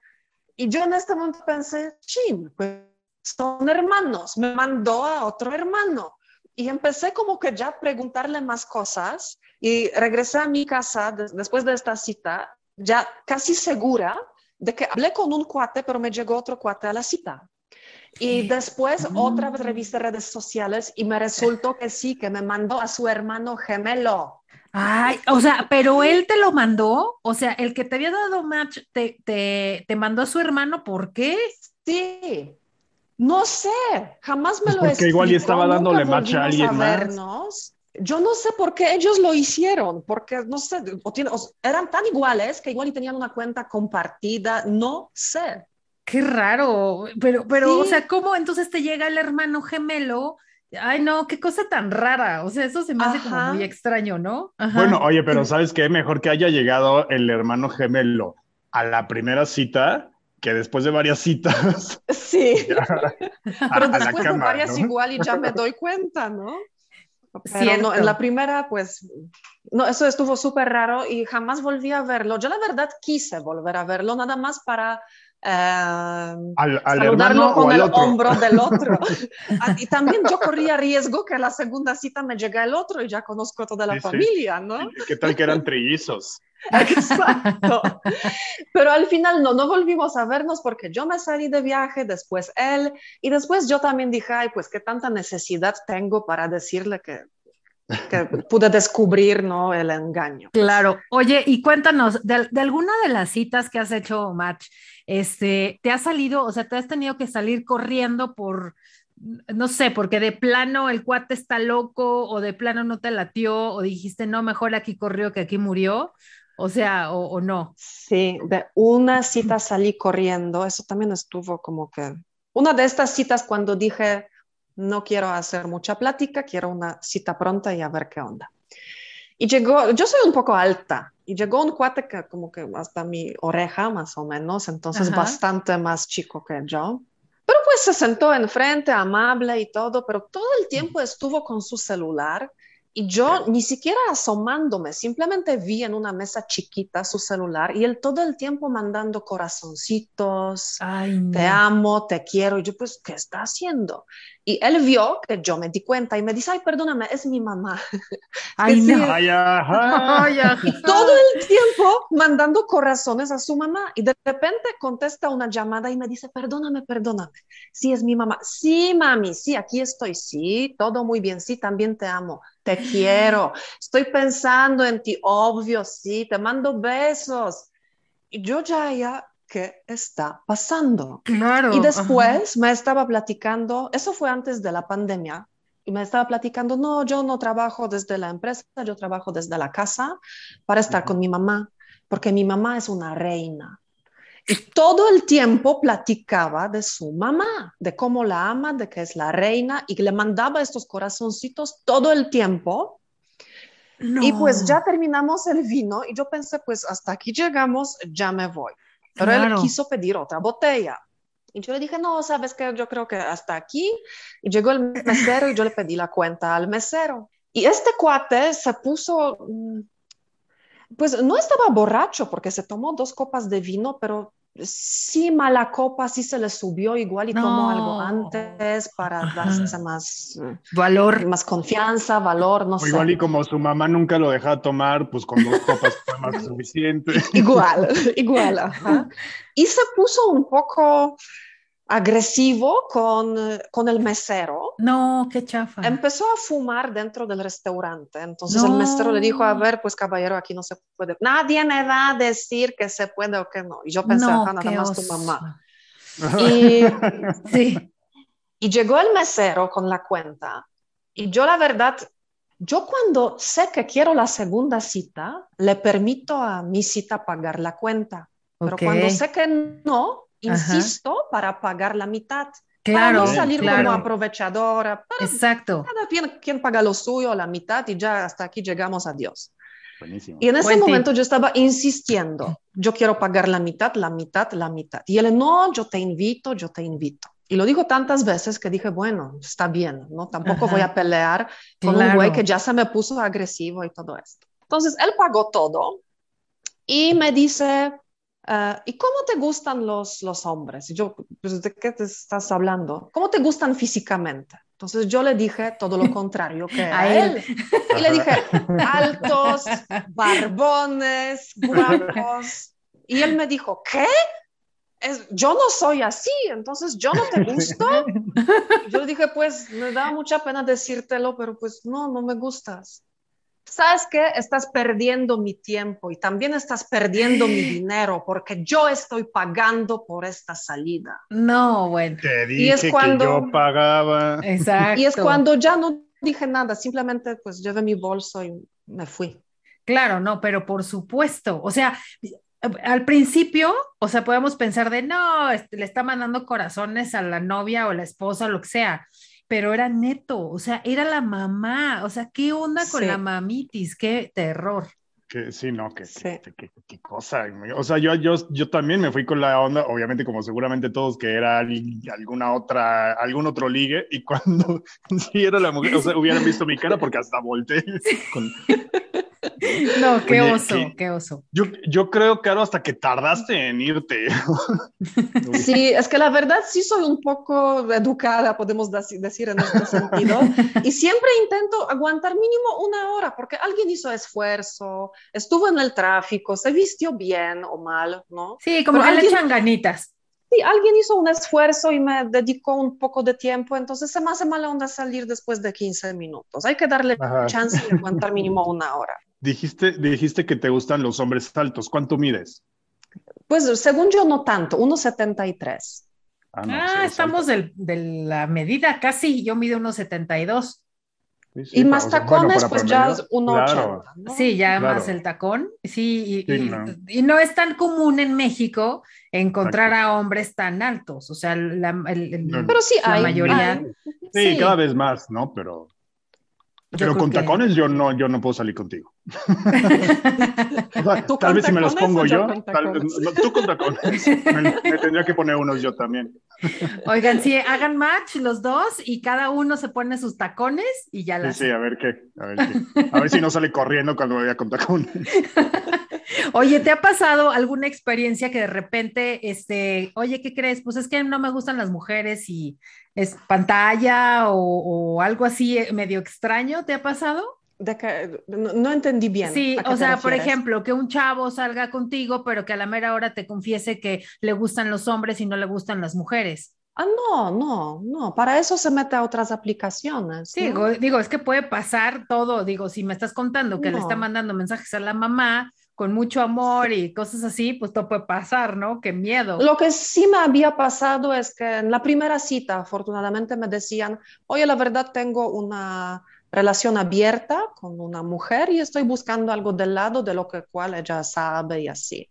Y yo en este momento pensé, chin, pues son hermanos, me mandó a otro hermano. Y empecé como que ya a preguntarle más cosas y regresé a mi casa después de esta cita, ya casi segura de que hablé con un cuate, pero me llegó otro cuate a la cita. Y después otra vez revisé redes sociales y me resultó que sí, que me mandó a su hermano gemelo. Ay, o sea, pero él te lo mandó, o sea, el que te había dado match te, te, te mandó a su hermano, ¿por qué? Sí, no sé, jamás me pues lo Porque igual y estaba dándole match a alguien más. Yo no sé por qué ellos lo hicieron, porque no sé, o eran tan iguales que igual y tenían una cuenta compartida, no sé. Qué raro, pero, pero, o sea, ¿cómo entonces te llega el hermano gemelo? Ay, no, qué cosa tan rara. O sea, eso se me hace como muy extraño, ¿no? Bueno, oye, pero ¿sabes qué? Mejor que haya llegado el hermano gemelo a la primera cita que después de varias citas. <laughs> Sí. <laughs> pero después de varias igual y ya me doy cuenta, ¿no? Pero no, en la primera, pues, no, eso estuvo súper raro y jamás volví a verlo. Yo la verdad quise volver a verlo, nada más para eh, al, saludarlo con el hombro del otro. <laughs> Y también yo corría riesgo que a la segunda cita me llegue el otro y ya conozco toda la familia, ¿no? ¿Qué tal que eran trillizos? <laughs> Exacto. Pero al final no, no volvimos a vernos porque yo me salí de viaje, después él, y después yo también dije, ay, pues qué tanta necesidad tengo para decirle que que pude descubrir ¿no? el engaño. Claro. Oye, y cuéntanos, de, alguna de las citas que has hecho, Match, este, ¿te ha salido, o sea, te has tenido que salir corriendo por, no sé, porque de plano el cuate está loco o de plano no te latió o dijiste, no, mejor aquí corrió que aquí murió? O sea, o, o no. Sí, de una cita salí corriendo, eso también estuvo como que... Una de estas citas cuando dije, no quiero hacer mucha plática, quiero una cita pronta y a ver qué onda. Y llegó, yo soy un poco alta, y llegó un cuate que como que hasta mi oreja más o menos, entonces bastante más chico que yo. Pero pues se sentó enfrente, amable y todo, pero todo el tiempo estuvo con su celular y yo ni siquiera asomándome, simplemente vi en una mesa chiquita su celular y él todo el tiempo mandando corazoncitos, te amo, te quiero. Y yo, pues, ¿qué está haciendo? Y él vio que yo me di cuenta y me dice, ay, perdóname, es mi mamá. <laughs> Ay, no. <laughs> y todo el tiempo mandando corazones a su mamá. Y de repente contesta una llamada y me dice, perdóname, perdóname. Sí, es mi mamá. Sí, mami, sí, aquí estoy. Sí, todo muy bien. Sí, también te amo. Te quiero. Estoy pensando en ti. Obvio, sí, te mando besos. Y yo ya, ya qué está pasando. Claro. Y después me estaba platicando, eso fue antes de la pandemia, y me estaba platicando, no, yo no trabajo desde la empresa, yo trabajo desde la casa para estar con mi mamá, porque mi mamá es una reina. Y todo el tiempo platicaba de su mamá, de cómo la ama, de que es la reina, y le mandaba estos corazoncitos todo el tiempo. Y pues ya terminamos el vino y yo pensé, pues hasta aquí llegamos, ya me voy. Pero él quiso pedir otra botella. Y yo le dije, no, sabes que yo creo que hasta aquí. Y llegó el mesero y yo le pedí la cuenta al mesero. Y este cuate se puso, mm, pues no estaba borracho porque se tomó dos copas de vino, pero sí mala copa, sí se le subió igual y tomó algo antes para darse más valor, más confianza, valor, no sé. Igual y como su mamá nunca lo dejaba tomar, pues con dos copas fue más <laughs> suficiente. Igual, igual, ajá. Y se puso un poco agresivo con, con el mesero. No, qué chafa. Empezó a fumar dentro del restaurante. Entonces el mesero le dijo, a ver, pues caballero, aquí no se puede. Nadie me va a decir que se puede o que no. Y yo pensé, no, nada más tu mamá. Y, <laughs> sí. y llegó el mesero con la cuenta. Y yo la verdad, yo cuando sé que quiero la segunda cita, le permito a mi cita pagar la cuenta. Pero cuando sé que no, insisto, para pagar la mitad. Claro, para no salir como aprovechadora. Exacto. Cada quien, paga lo suyo, la mitad, y ya hasta aquí llegamos a Dios. Buenísimo. Y en ese momento yo estaba insistiendo, yo quiero pagar la mitad, la mitad, la mitad. Y él, no, yo te invito, yo te invito. Y lo dijo tantas veces que dije, bueno, está bien, ¿no? Tampoco voy a pelear con un güey que ya se me puso agresivo y todo esto. Entonces, él pagó todo y me dice, Ah, ¿Y cómo te gustan los, los hombres? Yo, pues, ¿de qué te estás hablando? ¿Cómo te gustan físicamente? Entonces yo le dije todo lo contrario que <laughs> a, él. Y le dije, <laughs> altos, barbones, guapos. Y él me dijo, ¿qué? Es, yo no soy así, entonces yo no te gusto. <laughs> yo le dije, pues me da mucha pena decírtelo, pero pues no, no me gustas. ¿Sabes qué? Estás perdiendo mi tiempo y también estás perdiendo mi <gasps> dinero porque yo estoy pagando por esta salida. No, bueno. Te dije y es cuando, que yo pagaba. Exacto. Y es cuando ya no dije nada, simplemente pues llevé mi bolso y me fui. Claro, no, pero por supuesto, o sea, al principio, o sea, podemos pensar de, no, este, le está mandando corazones a la novia o la esposa, o lo que sea, pero era neto, o sea, era la mamá, o sea, ¿qué onda con la mamitis? Qué terror. Que, sí, no, que, qué cosa. O sea, yo, yo, yo también me fui con la onda, obviamente como seguramente todos, que era alguna otra, algún otro ligue, y cuando <laughs> sí era la mujer, o sea, hubieran visto mi cara porque hasta volteé. <laughs> Con... No, qué oso, qué oso. Yo, yo creo, Caro, hasta que tardaste en irte. <laughs> Sí, es que la verdad sí soy un poco educada, podemos decir en este sentido, y siempre intento aguantar mínimo una hora, porque alguien hizo esfuerzo, estuvo en el tráfico, se vistió bien o mal, ¿no? Sí, como que le echan ganitas. Sí, alguien hizo un esfuerzo y me dedicó un poco de tiempo, entonces se me hace mala onda salir después de 15 minutos. Hay que darle chance de aguantar mínimo una hora. <laughs> Dijiste, dijiste que te gustan los hombres altos. ¿Cuánto mides? Pues según yo no tanto, 1,73. Ah, ah estamos de la medida casi, yo mido 1,72. y más tacones, pues ya es 1,80. Sí, ya más el tacón. Sí, y, no. es tan común en México encontrar a hombres tan altos. O sea, la, Pero sí la mayoría. sí, cada vez más, ¿no? Pero. Pero con tacones yo no, yo no puedo salir contigo. <laughs> tal vez si me los pongo yo, tú con tacones. <laughs> Me, tendría que poner unos yo también. Oigan, sí, hagan match los dos y cada uno se pone sus tacones y ya las. Sí, sí, a ver qué. A ver, qué. A ver si no sale corriendo cuando vaya con tacones. <laughs> Oye, ¿te ha pasado alguna experiencia que de repente, este, oye, ¿qué crees? Pues es que no me gustan las mujeres y es pantalla o, algo así eh, medio extraño, ¿te ha pasado? De que, no, entendí bien. Sí, o sea, por ejemplo, que un chavo salga contigo, pero que a la mera hora te confiese que le gustan los hombres y no le gustan las mujeres. Ah, no, no, no, para eso se mete a otras aplicaciones. Sí, digo, es que puede pasar todo, digo, si me estás contando que le está mandando mensajes a la mamá, con mucho amor y cosas así, pues todo puede pasar, ¿no? Qué miedo. Lo que sí me había pasado es que en la primera cita, afortunadamente, me decían, oye, la verdad tengo una relación abierta con una mujer y estoy buscando algo del lado de lo que cual ella sabe y así.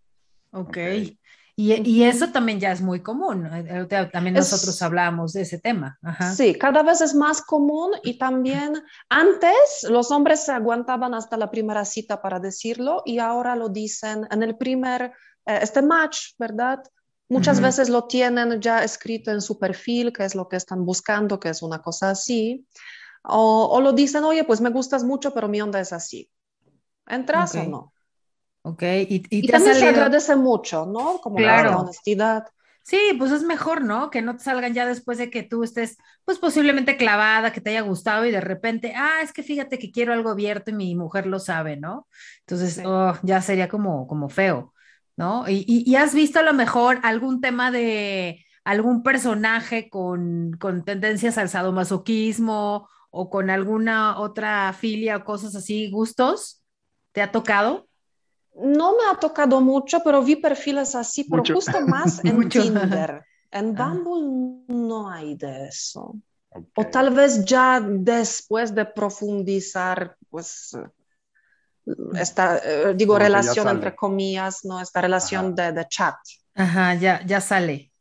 Ok. okay. Y, eso también ya es muy común. Eh, también nosotros hablamos de ese tema. Sí, cada vez es más común y también antes los hombres se aguantaban hasta la primera cita para decirlo y ahora lo dicen en el primer, eh, este match, ¿verdad? Muchas veces lo tienen ya escrito en su perfil, qué es lo que están buscando, que es una cosa así. O, lo dicen, oye, pues me gustas mucho, pero mi onda es así. ¿Entras o no? Ok, y, y, también se agradece mucho, ¿no? Como la honestidad. Sí, pues es mejor, ¿no? Que no te salgan ya después de que tú estés, pues posiblemente clavada, que te haya gustado y de repente, ah, es que fíjate que quiero algo abierto y mi mujer lo sabe, ¿no? Entonces, oh, ya sería como, como feo, ¿no? Y, y, has visto a lo mejor algún tema de algún personaje con, con tendencias al sadomasoquismo o con alguna otra filia o cosas así, gustos? ¿Te ha tocado? No me ha tocado mucho, pero vi perfiles así, pero justo más <laughs> en Tinder. En ah. Bumble no hay de eso. O tal vez ya después de profundizar, pues, esta, eh, digo, relación entre comillas, ¿no? Esta relación de, de, chat. Ajá, ya, ya sale.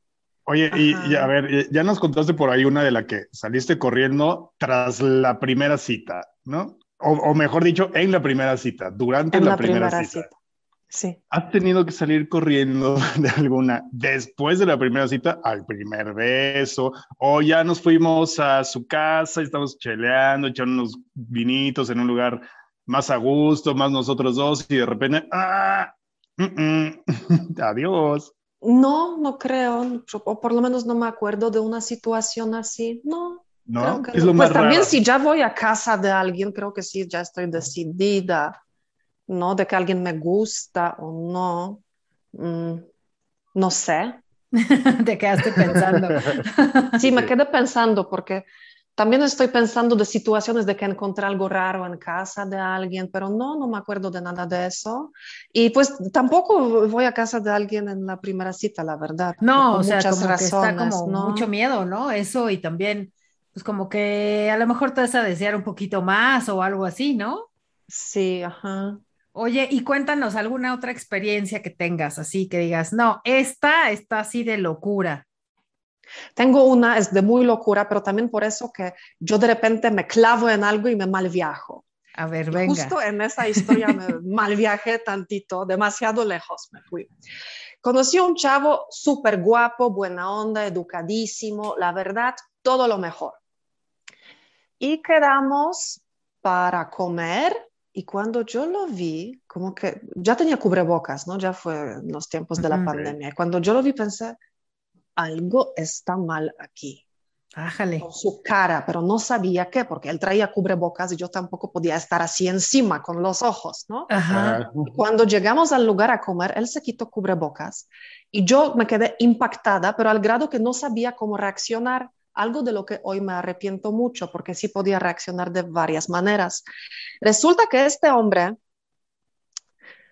Oye, y, a ver, ya nos contaste por ahí una de la que saliste corriendo tras la primera cita, ¿no? O, mejor dicho, en la primera cita, durante la, primera, cita. Sí. ¿Has tenido que salir corriendo <laughs> de alguna después de la primera cita al primer beso? ¿O ya nos fuimos a su casa y estamos cheleando, echando unos vinitos en un lugar más a gusto, más nosotros dos y de repente, ¡ah! <laughs> adiós. No, no creo, o por lo menos no me acuerdo de una situación así. No, no, es lo más pues también si ya voy a casa de alguien, creo que sí, ya estoy decidida. ¿no? De que alguien me gusta o no. Mm, no sé. <laughs> Te quedaste pensando. <laughs> sí, me quedé pensando porque también estoy pensando de situaciones de que encontré algo raro en casa de alguien, pero no, no me acuerdo de nada de eso. Y pues tampoco voy a casa de alguien en la primera cita, la verdad. No, o sea, como que está como mucho miedo, ¿no? Eso y también, pues como que a lo mejor te vas a desear un poquito más o algo así, ¿no? Sí, ajá. Oye, y cuéntanos alguna otra experiencia que tengas, así que digas, no, esta está así de locura. Tengo una, es de muy locura, pero también por eso que yo de repente me clavo en algo y me mal viajo. A ver, venga. Justo en esa historia me <laughs> mal viajé tantito, demasiado lejos me fui. Conocí a un chavo súper guapo, buena onda, educadísimo, la verdad, todo lo mejor. Y quedamos para comer y cuando yo lo vi, como que ya tenía cubrebocas, ¿no? Ya fue en los tiempos de la pandemia. Y cuando yo lo vi pensé, algo está mal aquí. Ájale. Con su cara, pero no sabía qué, porque él traía cubrebocas y yo tampoco podía estar así encima con los ojos, ¿no? Ajá. Cuando llegamos al lugar a comer, él se quitó cubrebocas y yo me quedé impactada, pero al grado que no sabía cómo reaccionar, algo de lo que hoy me arrepiento mucho, porque sí podía reaccionar de varias maneras. Resulta que este hombre,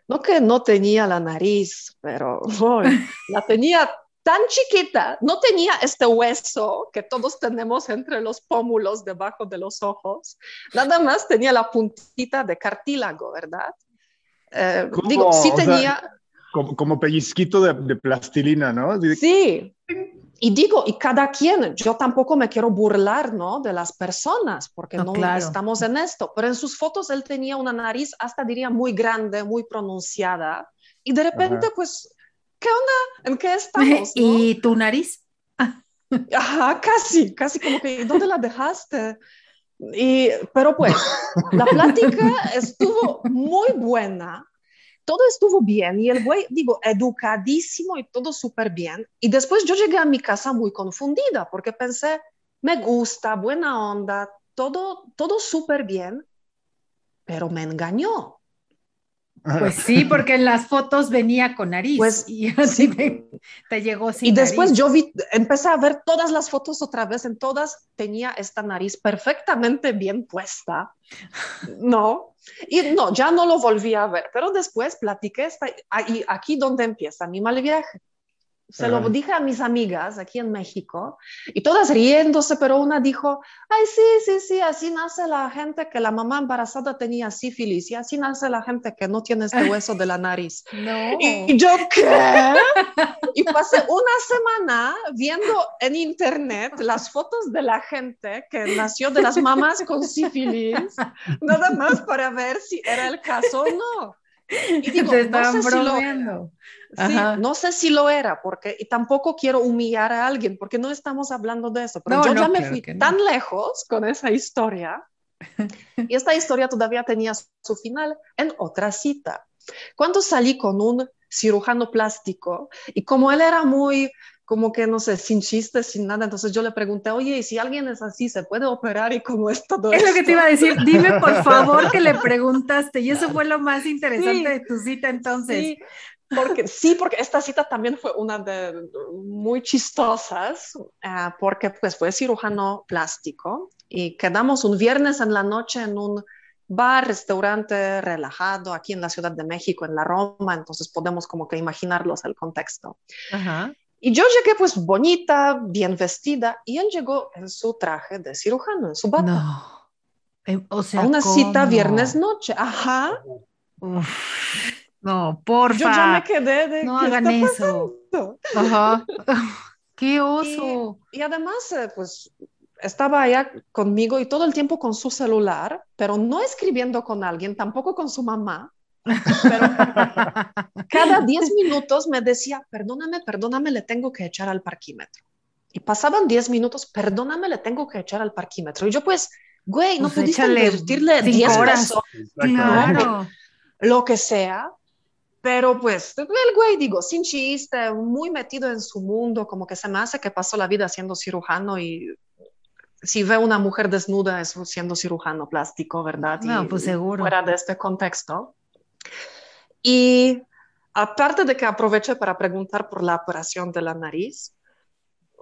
no que no tenía la nariz, pero <laughs> oh, la tenía tan chiquita, no tenía este hueso que todos tenemos entre los pómulos debajo de los ojos, nada más tenía la puntita de cartílago, ¿verdad? Eh, digo, sí tenía... como, pellizquito de, plastilina, ¿no? Sí. Y digo, y cada quien, yo tampoco me quiero burlar, ¿no? De las personas, porque no, estamos en esto, pero en sus fotos él tenía una nariz hasta diría muy grande, muy pronunciada, y de repente, pues ¿qué onda? ¿En qué estamos? <laughs> ¿Y tu nariz? Ajá, casi, casi como que, ¿dónde la dejaste? Y, pero pues, la plática <laughs> estuvo muy buena, todo estuvo bien y el güey, digo, educadísimo y todo súper bien. Y después yo llegué a mi casa muy confundida porque pensé, me gusta, buena onda, todo, todo súper bien, pero me engañó. Pues sí, porque en las <laughs> fotos venía con nariz pues, y así te, llegó sin Y después yo vi, empecé a ver todas las fotos otra vez, en todas tenía esta nariz perfectamente bien puesta, ¿no? Y no, ya no lo volví a ver, pero después platiqué, esta, y aquí donde empieza mi mal viaje. Se lo dije a mis amigas aquí en México y todas riéndose, pero una dijo, ay, sí, sí, sí, así nace la gente que la mamá embarazada tenía sífilis y así nace la gente que no tiene este <laughs> hueso de la nariz. No. Y, yo, ¿qué? y pasé una semana viendo en internet las fotos de la gente que nació de las mamás con sífilis, nada más para ver si era el caso o no. Y <laughs> digo, Te no sé bromeando. Sí, no sé si lo era, porque y tampoco quiero humillar a alguien, porque no estamos hablando de eso, pero yo ya me fui tan lejos con esa historia, <laughs> y esta historia todavía tenía su final en otra cita. Cuando salí con un cirujano plástico, y como él era muy, como que no sé, sin chistes, sin nada. Entonces yo le pregunté, oye, ¿y si alguien es así, se puede operar? Y como es todo Es lo que te iba a decir, dime por <laughs> favor que le preguntaste. Y eso fue lo más interesante de tu cita entonces. Sí, porque, sí, porque esta cita también fue una de muy chistosas, uh, porque pues fue cirujano plástico y quedamos un viernes en la noche en un bar, restaurante relajado aquí en la Ciudad de México, en la Roma, entonces podemos como que imaginarlos el contexto. Ajá. Y yo llegué pues bonita, bien vestida, y él llegó en su traje de cirujano, en su bata. No. Eh, o sea, a una cita viernes noche, ajá. No, porfa. Yo ya me quedé de. No hagan eso. Ajá. <laughs> Qué oso. Y, además, eh, pues estaba allá conmigo y todo el tiempo con su celular, pero no escribiendo con alguien, tampoco con su mamá, pero cada <laughs> 10 minutos me decía, perdóname, perdóname, le tengo que echar al parquímetro. Y pasaban 10 minutos, perdóname, le tengo que echar al parquímetro. Y yo pues, güey, no pues pudiste invertirle 10 horas. Claro. Lo que sea. Pero pues el güey, digo, sin chiste, muy metido en su mundo, como que se me hace que pasó la vida siendo cirujano y si ve una mujer desnuda es siendo cirujano plástico, ¿verdad? No, pues seguro. Fuera de este contexto. Y aparte de que aproveché para preguntar por la operación de la nariz,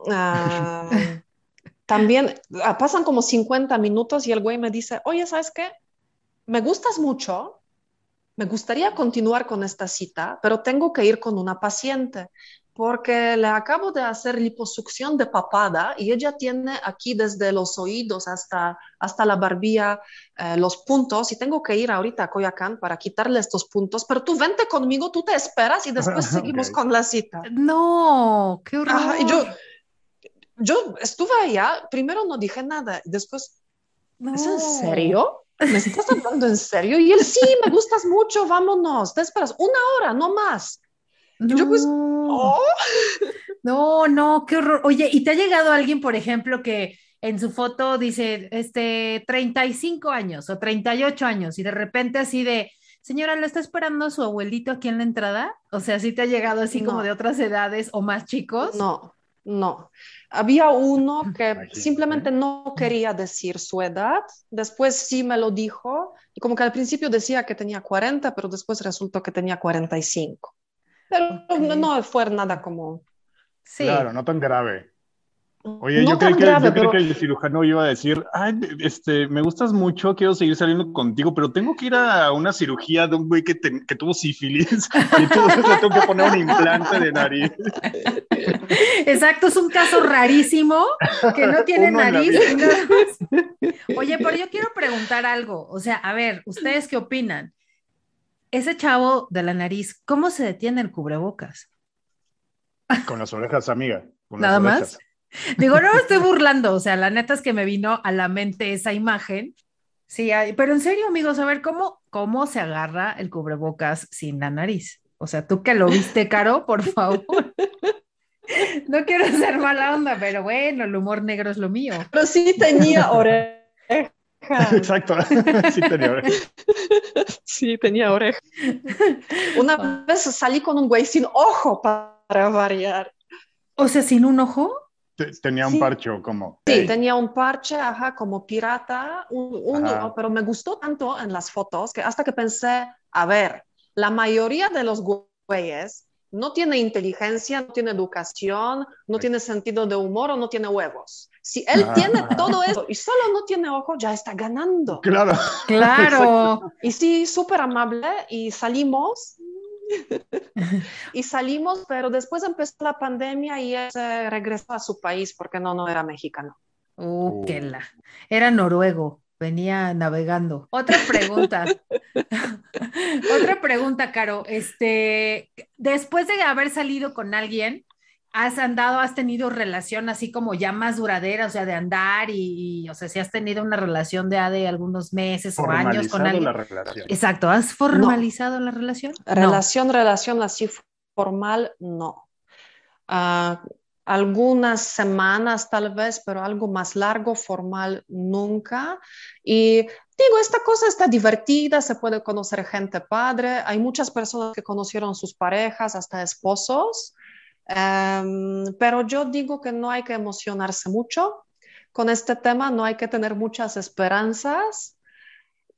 ah, <laughs> también ah, pasan como 50 minutos y el güey me dice, oye, ¿sabes qué? Me gustas mucho, me gustaría continuar con esta cita, pero tengo que ir con una paciente. Porque le acabo de hacer liposucción de papada y ella tiene aquí desde los oídos hasta, hasta la barbilla eh, los puntos y tengo que ir ahorita a Coyacán para quitarle estos puntos, pero tú vente conmigo, tú te esperas y después <laughs> seguimos con la cita. No, qué horror. y yo, yo estuve allá, primero no dije nada, después, ¿es en serio? ¿Me estás hablando en serio? Y él, sí, me gustas mucho, vámonos, te esperas una hora, no más. No. Yo pues, oh. <laughs> no, no, qué horror. Oye, ¿y te ha llegado alguien, por ejemplo, que en su foto dice, este, 35 años o 38 años y de repente así de, señora, ¿le está esperando su abuelito aquí en la entrada? O sea, ¿sí te ha llegado así como de otras edades o más chicos? No, no. Había uno que simplemente no quería decir su edad, después sí me lo dijo, y como que al principio decía que tenía 40, pero después resultó que tenía 45. Pero no, fue nada como... Sí. Claro, no tan grave. Oye, yo, creo que, yo creo que el cirujano iba a decir, ay, este, me gustas mucho, quiero seguir saliendo contigo, pero tengo que ir a una cirugía de un güey que, que tuvo sífilis <laughs> y entonces le tengo que poner un implante de nariz. Exacto, es un caso rarísimo que no tiene nariz. Oye, pero yo quiero preguntar algo, o sea, a ver, ¿ustedes qué opinan? Ese chavo de la nariz, ¿cómo se detiene el cubrebocas? Con las orejas, amiga. Nada más. Digo, no me estoy burlando, o sea, la neta es que me vino a la mente esa imagen. Sí, pero en serio, amigos, a ver, ¿cómo, ¿cómo se agarra el cubrebocas sin la nariz? O sea, tú que lo viste, Caro, por favor. No quiero ser mala onda, pero bueno, el humor negro es lo mío. Pero sí tenía oreja. Exacto, <laughs> sí tenía oreja. <laughs> Sí, tenía oreja. Una vez salí con un güey sin ojo para variar. O sea, sin un ojo tenía un parche como... Sí, tenía un parche, ajá, como pirata, un, pero me gustó tanto en las fotos que hasta que pensé, a ver, la mayoría de los güeyes no tiene inteligencia, no tiene educación, no tiene sentido de humor o no tiene huevos. Si él tiene todo eso y solo no tiene ojo, ya está ganando. Claro. Claro. y sí, súper amable y salimos <laughs> y salimos, pero después empezó la pandemia y él se regresó a su país porque no, no era mexicano. Uh, qué la. Era noruego, venía navegando. Otra pregunta. <laughs> Otra pregunta, Caro. Este, después de haber salido con alguien, has andado, has tenido relación así como ya más duradera, o sea, de andar y, o sea, si has tenido una relación de, de algunos meses o años con alguien. la relación. Exacto, ¿has formalizado la relación? Relación, relación así formal, no. Ah, algunas semanas tal vez, pero algo más largo, formal, nunca. Y digo, esta cosa está divertida, se puede conocer gente padre. Hay muchas personas que conocieron sus parejas, hasta esposos. Em, pero yo digo que no hay que emocionarse mucho con este tema, no hay que tener muchas esperanzas.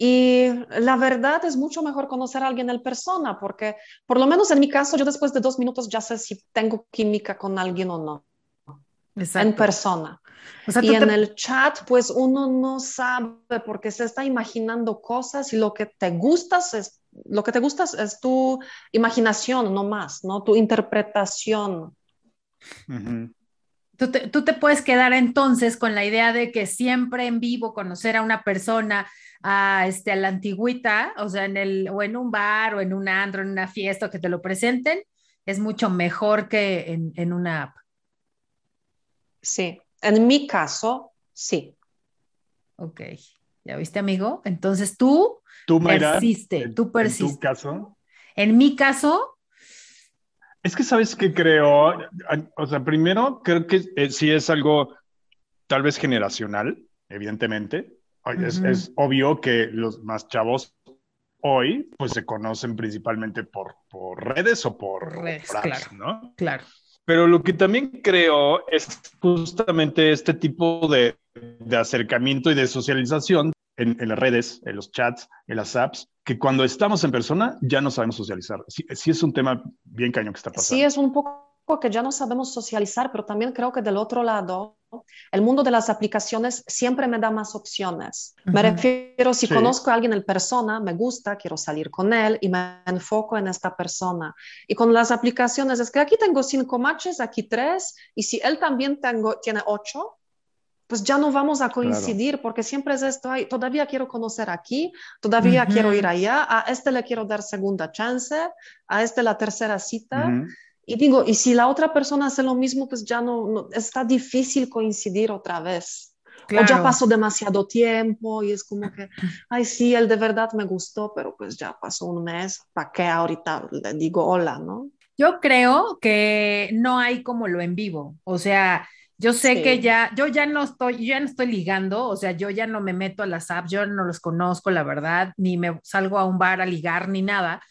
Y la verdad es mucho mejor conocer a alguien en persona, porque por lo menos en mi caso, yo después de dos minutos ya sé si tengo química con alguien o no. En persona. y en el chat, pues uno no sabe porque se está imaginando cosas y lo que te gusta es lo que te gusta es tu imaginación, no más, ¿no? Tu interpretación. tú, te, tú, te, puedes quedar entonces con la idea de que siempre en vivo conocer a una persona a, este, a la antigüita, o sea, en el, o en un bar o en un andro, en una fiesta, que te lo presenten, es mucho mejor que en, en una app. Sí, en mi caso, sí. Ok, ¿ya viste, amigo? Entonces tú Tú, persiste, tú persiste. ¿En tu caso? En mi caso. Es que sabes que creo, o sea, primero creo que eh, sí es algo tal vez generacional, evidentemente. Es, obvio que los más chavos hoy pues se conocen principalmente por, por redes o por redes, claro, ¿no? Claro. Pero lo que también creo es justamente este tipo de, de acercamiento y de socialización en, las redes, en los chats, en las apps, que cuando estamos en persona ya no sabemos socializar. Sí, es un tema bien cañón que está pasando. Sí, es un poco que ya no sabemos socializar, pero también creo que del otro lado el mundo de las aplicaciones siempre me da más opciones. Me refiero, si conozco a alguien en persona, me gusta, quiero salir con él y me enfoco en esta persona. Y con las aplicaciones es que aquí tengo cinco matches, aquí tres, y si él también tengo, tiene ocho, pues ya no vamos a coincidir porque siempre es esto, ay, todavía quiero conocer aquí, todavía quiero ir allá, a este le quiero dar segunda chance, a este la tercera cita. Y digo, y si la otra persona hace lo mismo, pues ya no, está difícil coincidir otra vez. O ya pasó demasiado tiempo y es como que, ay, sí, él de verdad me gustó, pero pues ya pasó un mes, ¿para qué ahorita le digo hola, no? Yo creo que no hay como lo en vivo, o sea, yo sé que ya, yo ya no estoy, yo ya no estoy ligando, o sea, yo ya no me meto a las apps, yo no los conozco, la verdad, ni me salgo a un bar a ligar ni nada,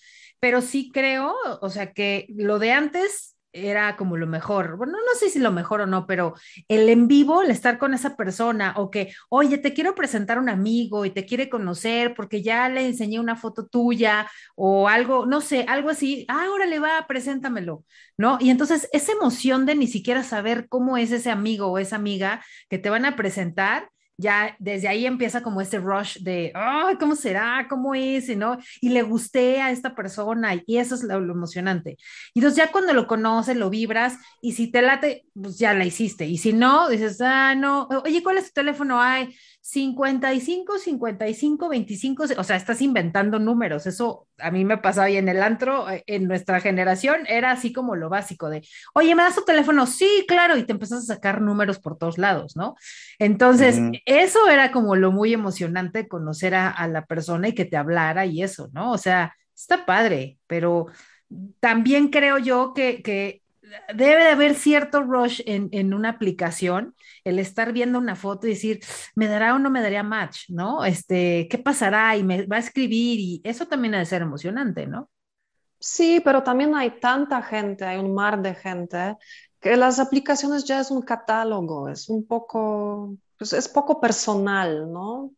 pero sí creo, o sea, que lo de antes era como lo mejor. Bueno, no sé si lo mejor o no, pero el en vivo, el estar con esa persona o que, oye, te quiero presentar a un amigo y te quiere conocer porque ya le enseñé una foto tuya o algo, no sé, algo así, ah, órale va, preséntamelo, ¿no? Y entonces esa emoción de ni siquiera saber cómo es ese amigo o esa amiga que te van a presentar ya desde ahí empieza como ese rush de, ay, ¿cómo será? ¿Cómo es? ¿no? Y le gusté a esta persona y eso es lo, emocionante. Y entonces ya cuando lo conoces, lo vibras y si te late, pues ya la hiciste. Y si no, dices, ah, no, oye, ¿cuál es tu teléfono? Ay, 55, 55, 25, o sea, estás inventando números. Eso a mí me pasaba y en el antro, eh, en nuestra generación, era así como lo básico de, oye, ¿me das tu teléfono? Sí, claro, y te empezás a sacar números por todos lados, ¿no? Entonces, eso era como lo muy emocionante, conocer a, la persona y que te hablara y eso, ¿no? O sea, está padre, pero también creo yo que, que debe de haber cierto rush en, en, una aplicación, el estar viendo una foto y decir, ¿me dará o no me daría match? ¿No? Este, ¿qué pasará? Y me va a escribir y eso también ha de ser emocionante, ¿no? Sí, pero también hay tanta gente, hay un mar de gente, que las aplicaciones ya es un catálogo, es un poco pues es poco personal, ¿no?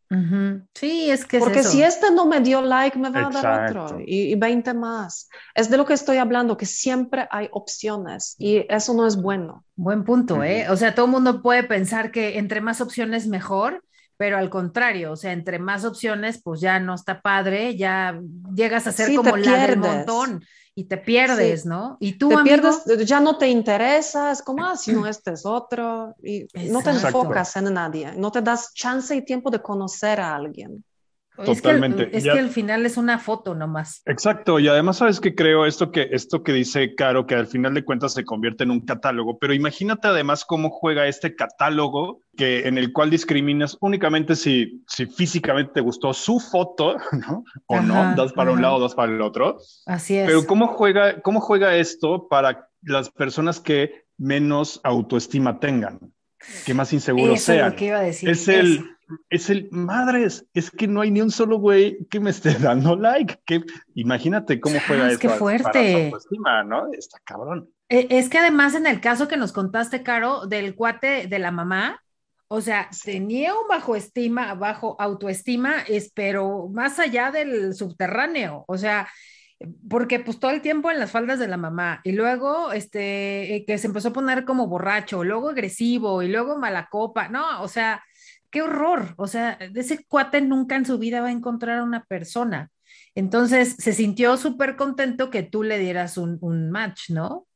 Sí, es que Porque si este no me dio like, me va a dar otro y, y, 20 más. Es de lo que estoy hablando, que siempre hay opciones y eso no es bueno. Buen punto, ¿eh? O sea, todo el mundo puede pensar que entre más opciones mejor, pero al contrario, o sea, entre más opciones, pues ya no está padre, ya llegas a ser como la del montón y te pierdes, ¿no? Y tú, te pierdes, ya no te interesas, como, ah, si no, <clears throat> este es otro, y no te enfocas en nadie, no te das chance y tiempo de conocer a alguien. Totalmente. Es, que, es que, al final es una foto nomás. Exacto, y además sabes que creo esto que esto que dice Caro, que al final de cuentas se convierte en un catálogo, pero imagínate además cómo juega este catálogo que en el cual discriminas únicamente si, si físicamente te gustó su foto, <laughs> ¿no? O no, das para un lado, das para el otro. Así es. Pero cómo juega, cómo juega esto para las personas que menos autoestima tengan, que más inseguros sean. Es, lo que iba a decir. es el es el, madres, es que no hay ni un solo güey que me esté <laughs> dando like. Que, imagínate cómo juega es que fuerte. ¿no? Está cabrón. E, es que además en el caso que nos contaste, Caro, del cuate de la mamá, o sea, tenía un bajo estima, bajo autoestima, es, pero más allá del subterráneo, o sea, porque pues todo el tiempo en las faldas de la mamá y luego este eh, que se empezó a poner como borracho, luego agresivo y luego mala copa, no, o sea, qué horror, o sea, ese cuate nunca en su vida va a encontrar a una persona. Entonces se sintió súper contento que tú le dieras un, match, ¿no?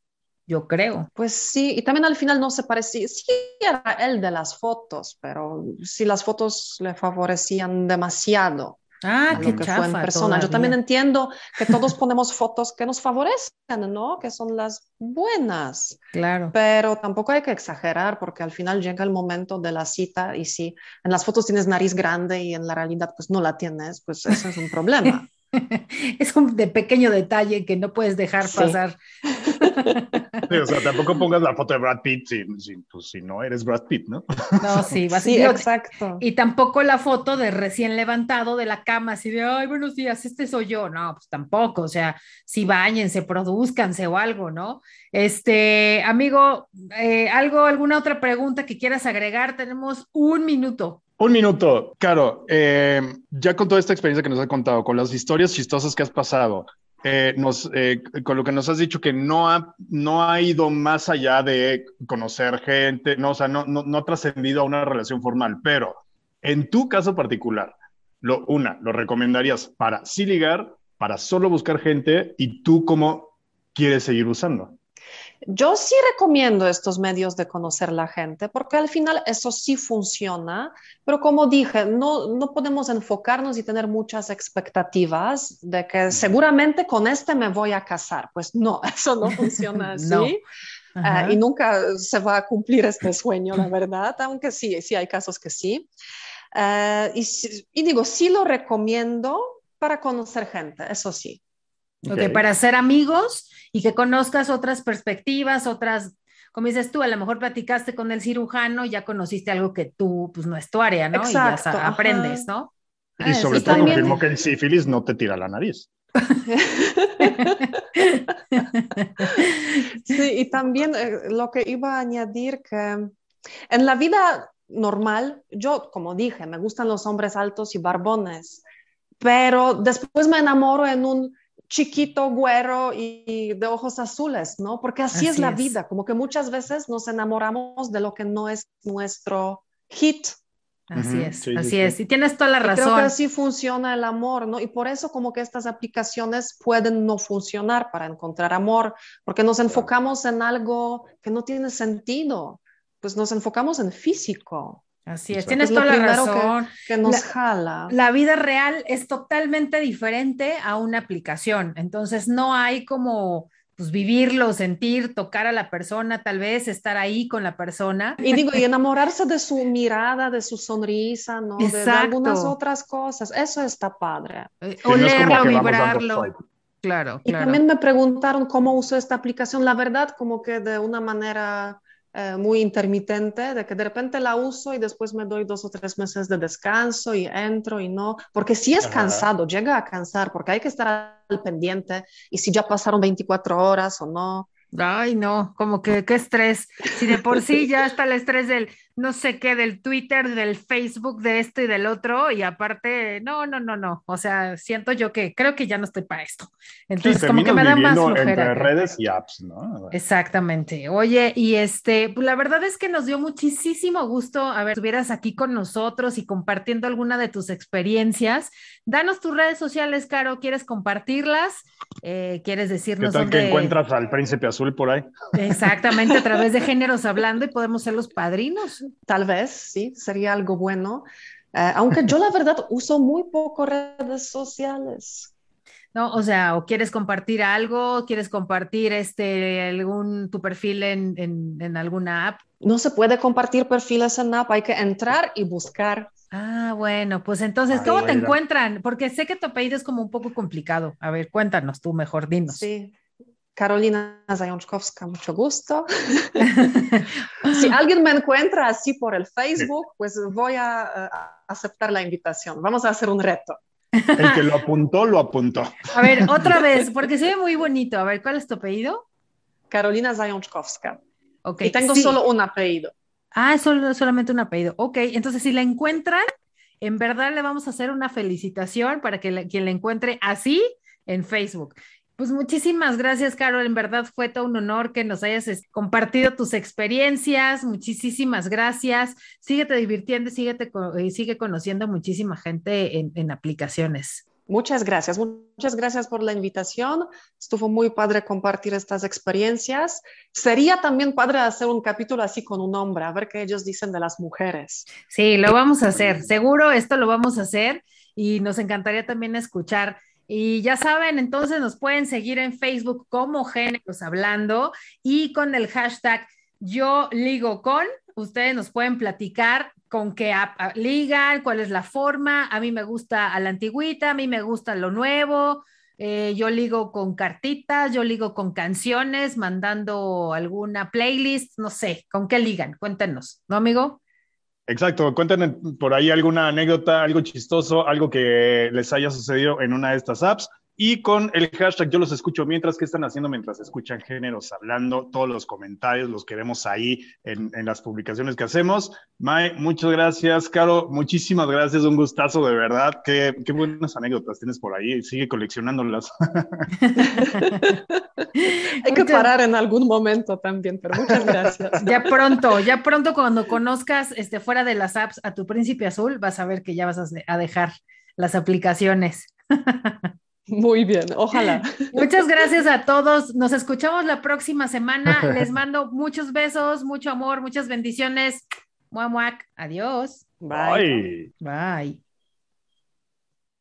Yo creo. Pues sí, y también al final no se parecía, sí era él de las fotos, pero sí las fotos le favorecían demasiado. Ah, qué fue en persona. Yo también entiendo que todos ponemos fotos que nos favorecen, ¿no? Que son las buenas. Claro. Pero tampoco hay que exagerar porque al final llega el momento de la cita y si en las fotos tienes nariz grande y en la realidad pues no la tienes, pues ese es un problema. <laughs> es un de pequeño detalle que no puedes dejar pasar. o sea, tampoco <laughs> pongas la foto de Brad Pitt si, pues, si no eres Brad Pitt, ¿no? No, sí, <laughs> va sí, exacto. Y tampoco la foto de recién levantado de la cama, así de, ay, buenos días, este soy yo. No, pues tampoco, o sea, si bañense, produzcanse o algo, ¿no? Este, amigo, eh, ¿algo, alguna otra pregunta que quieras agregar? Tenemos un minuto. Un minuto, Caro. Eh, ya con toda esta experiencia que nos has contado, con las historias chistosas que has pasado, eh, eh, con lo que nos has dicho que no ha, no ha ido más allá de conocer gente, no, o sea, no, no, no ha trascendido a una relación formal, pero en tu caso particular, lo, una, lo recomendarías para sí ligar, para solo buscar gente y tú cómo quieres seguir usando. Yo sí recomiendo estos medios de conocer la gente, porque al final eso sí funciona, pero como dije, no, no podemos enfocarnos y tener muchas expectativas de que seguramente con este me voy a casar. Pues no, <laughs> eso no funciona <laughs> así. Eh, y nunca se va a cumplir este sueño, la verdad, aunque sí, sí hay casos que sí. Eh, y, y digo, sí lo recomiendo para conocer gente, eso sí. Okay. ok, para ser amigos y que conozcas otras perspectivas, otras, como dices tú, a lo mejor platicaste con el cirujano y ya conociste algo que tú, pues no es tu área, ¿no? Exacto, y ya aprendes, ¿no? Y ah, sobre todo también... confirmo que el sífilis no te tira la nariz. <laughs> sí, y también eh, lo que iba a añadir que en la vida normal, yo, como dije, me gustan los hombres altos y barbones, pero después me enamoro en un chiquito, güero y de ojos azules, ¿no? Porque así, es la vida, como que muchas veces nos enamoramos de lo que no es nuestro hit. Así es, así es. Y tienes toda la razón. creo que así funciona el amor, ¿no? Y por eso como que estas aplicaciones pueden no funcionar para encontrar amor, porque nos enfocamos en algo que no tiene sentido, pues nos enfocamos en físico. Así es, tienes toda la razón. Que, nos jala. La vida real es totalmente diferente a una aplicación. Entonces no hay como pues vivirlo, sentir, tocar a la persona, tal vez estar ahí con la persona. Y digo, y enamorarse de su mirada, de su sonrisa, ¿no? De, algunas otras cosas. Eso está padre. Eh, olerlo, vibrarlo. Claro, claro. Y también me preguntaron cómo uso esta aplicación. La verdad, como que de una manera eh, muy intermitente, de que de repente la uso y después me doy dos o tres meses de descanso y entro y no, porque si es cansado, llega a cansar, porque hay que estar al pendiente y si ya pasaron 24 horas o no. Ay, no, como que qué estrés. Si de por sí ya está el estrés del no sé qué, del Twitter, del Facebook, de esto y del otro, y aparte, no, no, no, no. O sea, siento yo que creo que ya no estoy para esto. Entonces, como que me da más flojera. Entre redes y apps, ¿no? Exactamente. Oye, y este, pues la verdad es que nos dio muchísimo gusto a ver, estuvieras aquí con nosotros y compartiendo alguna de tus experiencias. Danos tus redes sociales, Caro, ¿quieres compartirlas? Eh, ¿Quieres decirnos ¿Qué tal que encuentras al príncipe azul por ahí? Exactamente, a través de <laughs> géneros hablando y podemos ser los padrinos. Tal vez, sí, sería algo bueno. Eh, aunque yo la verdad uso muy poco redes sociales. No, o sea, o quieres compartir algo, quieres compartir este algún tu perfil en, en, alguna app. No se puede compartir perfiles en app, hay que entrar y buscar. Ah, bueno, pues entonces, ¿cómo te encuentran? Porque sé que tu apellido es como un poco complicado. A ver, cuéntanos tú mejor, dinos. Sí, Carolina Zajączkowska, mucho gusto. <laughs> si alguien me encuentra así por el Facebook, pues voy a, aceptar la invitación. Vamos a hacer un reto. El que lo apuntó, lo apuntó. A ver, <laughs> otra vez, porque se ve muy bonito. A ver, ¿cuál es tu apellido? Carolina Zajączkowska. Ok. Y tengo solo un apellido. Ah, solo, solamente un apellido. Ok, entonces si la encuentran, en verdad le vamos a hacer una felicitación para que quien la encuentre así en Facebook. Pues muchísimas gracias, Carol. En verdad fue todo un honor que nos hayas compartido tus experiencias. Muchísimas gracias. Síguete divirtiendo y sigue conociendo muchísima gente en, aplicaciones. Muchas gracias, muchas gracias por la invitación. Estuvo muy padre compartir estas experiencias. Sería también padre hacer un capítulo así con un hombre, a ver qué ellos dicen de las mujeres. Sí, lo vamos a hacer. Seguro esto lo vamos a hacer y nos encantaría también escuchar y ya saben, entonces nos pueden seguir en Facebook como Géneros Hablando y con el hashtag Yo Ligo Con. Ustedes nos pueden platicar con qué ligan, cuál es la forma. A mí me gusta a la antigüita, a mí me gusta lo nuevo. Eh, yo ligo con cartitas, yo ligo con canciones, mandando alguna playlist, no sé, ¿con qué ligan? Cuéntenos, ¿no, amigo? Exacto, cuéntenos por ahí alguna anécdota, algo chistoso, algo que les haya sucedido en una de estas apps y con el hashtag yo los escucho mientras, ¿qué están haciendo mientras escuchan géneros hablando? Todos los comentarios los queremos ahí en, las publicaciones que hacemos. May, muchas gracias. Caro, muchísimas gracias. Un gustazo, de verdad. Qué, qué buenas anécdotas tienes por ahí. Sigue coleccionándolas. <laughs> Hay que parar en algún momento también, pero muchas gracias. <laughs> Ya pronto, ya pronto cuando conozcas este, fuera de las apps a tu príncipe azul, vas a ver que ya vas a dejar las aplicaciones. <laughs> Muy bien, ojalá. Muchas gracias a todos. Nos escuchamos la próxima semana. Les mando muchos besos, mucho amor, muchas bendiciones. Muac, Adiós. Bye. Bye.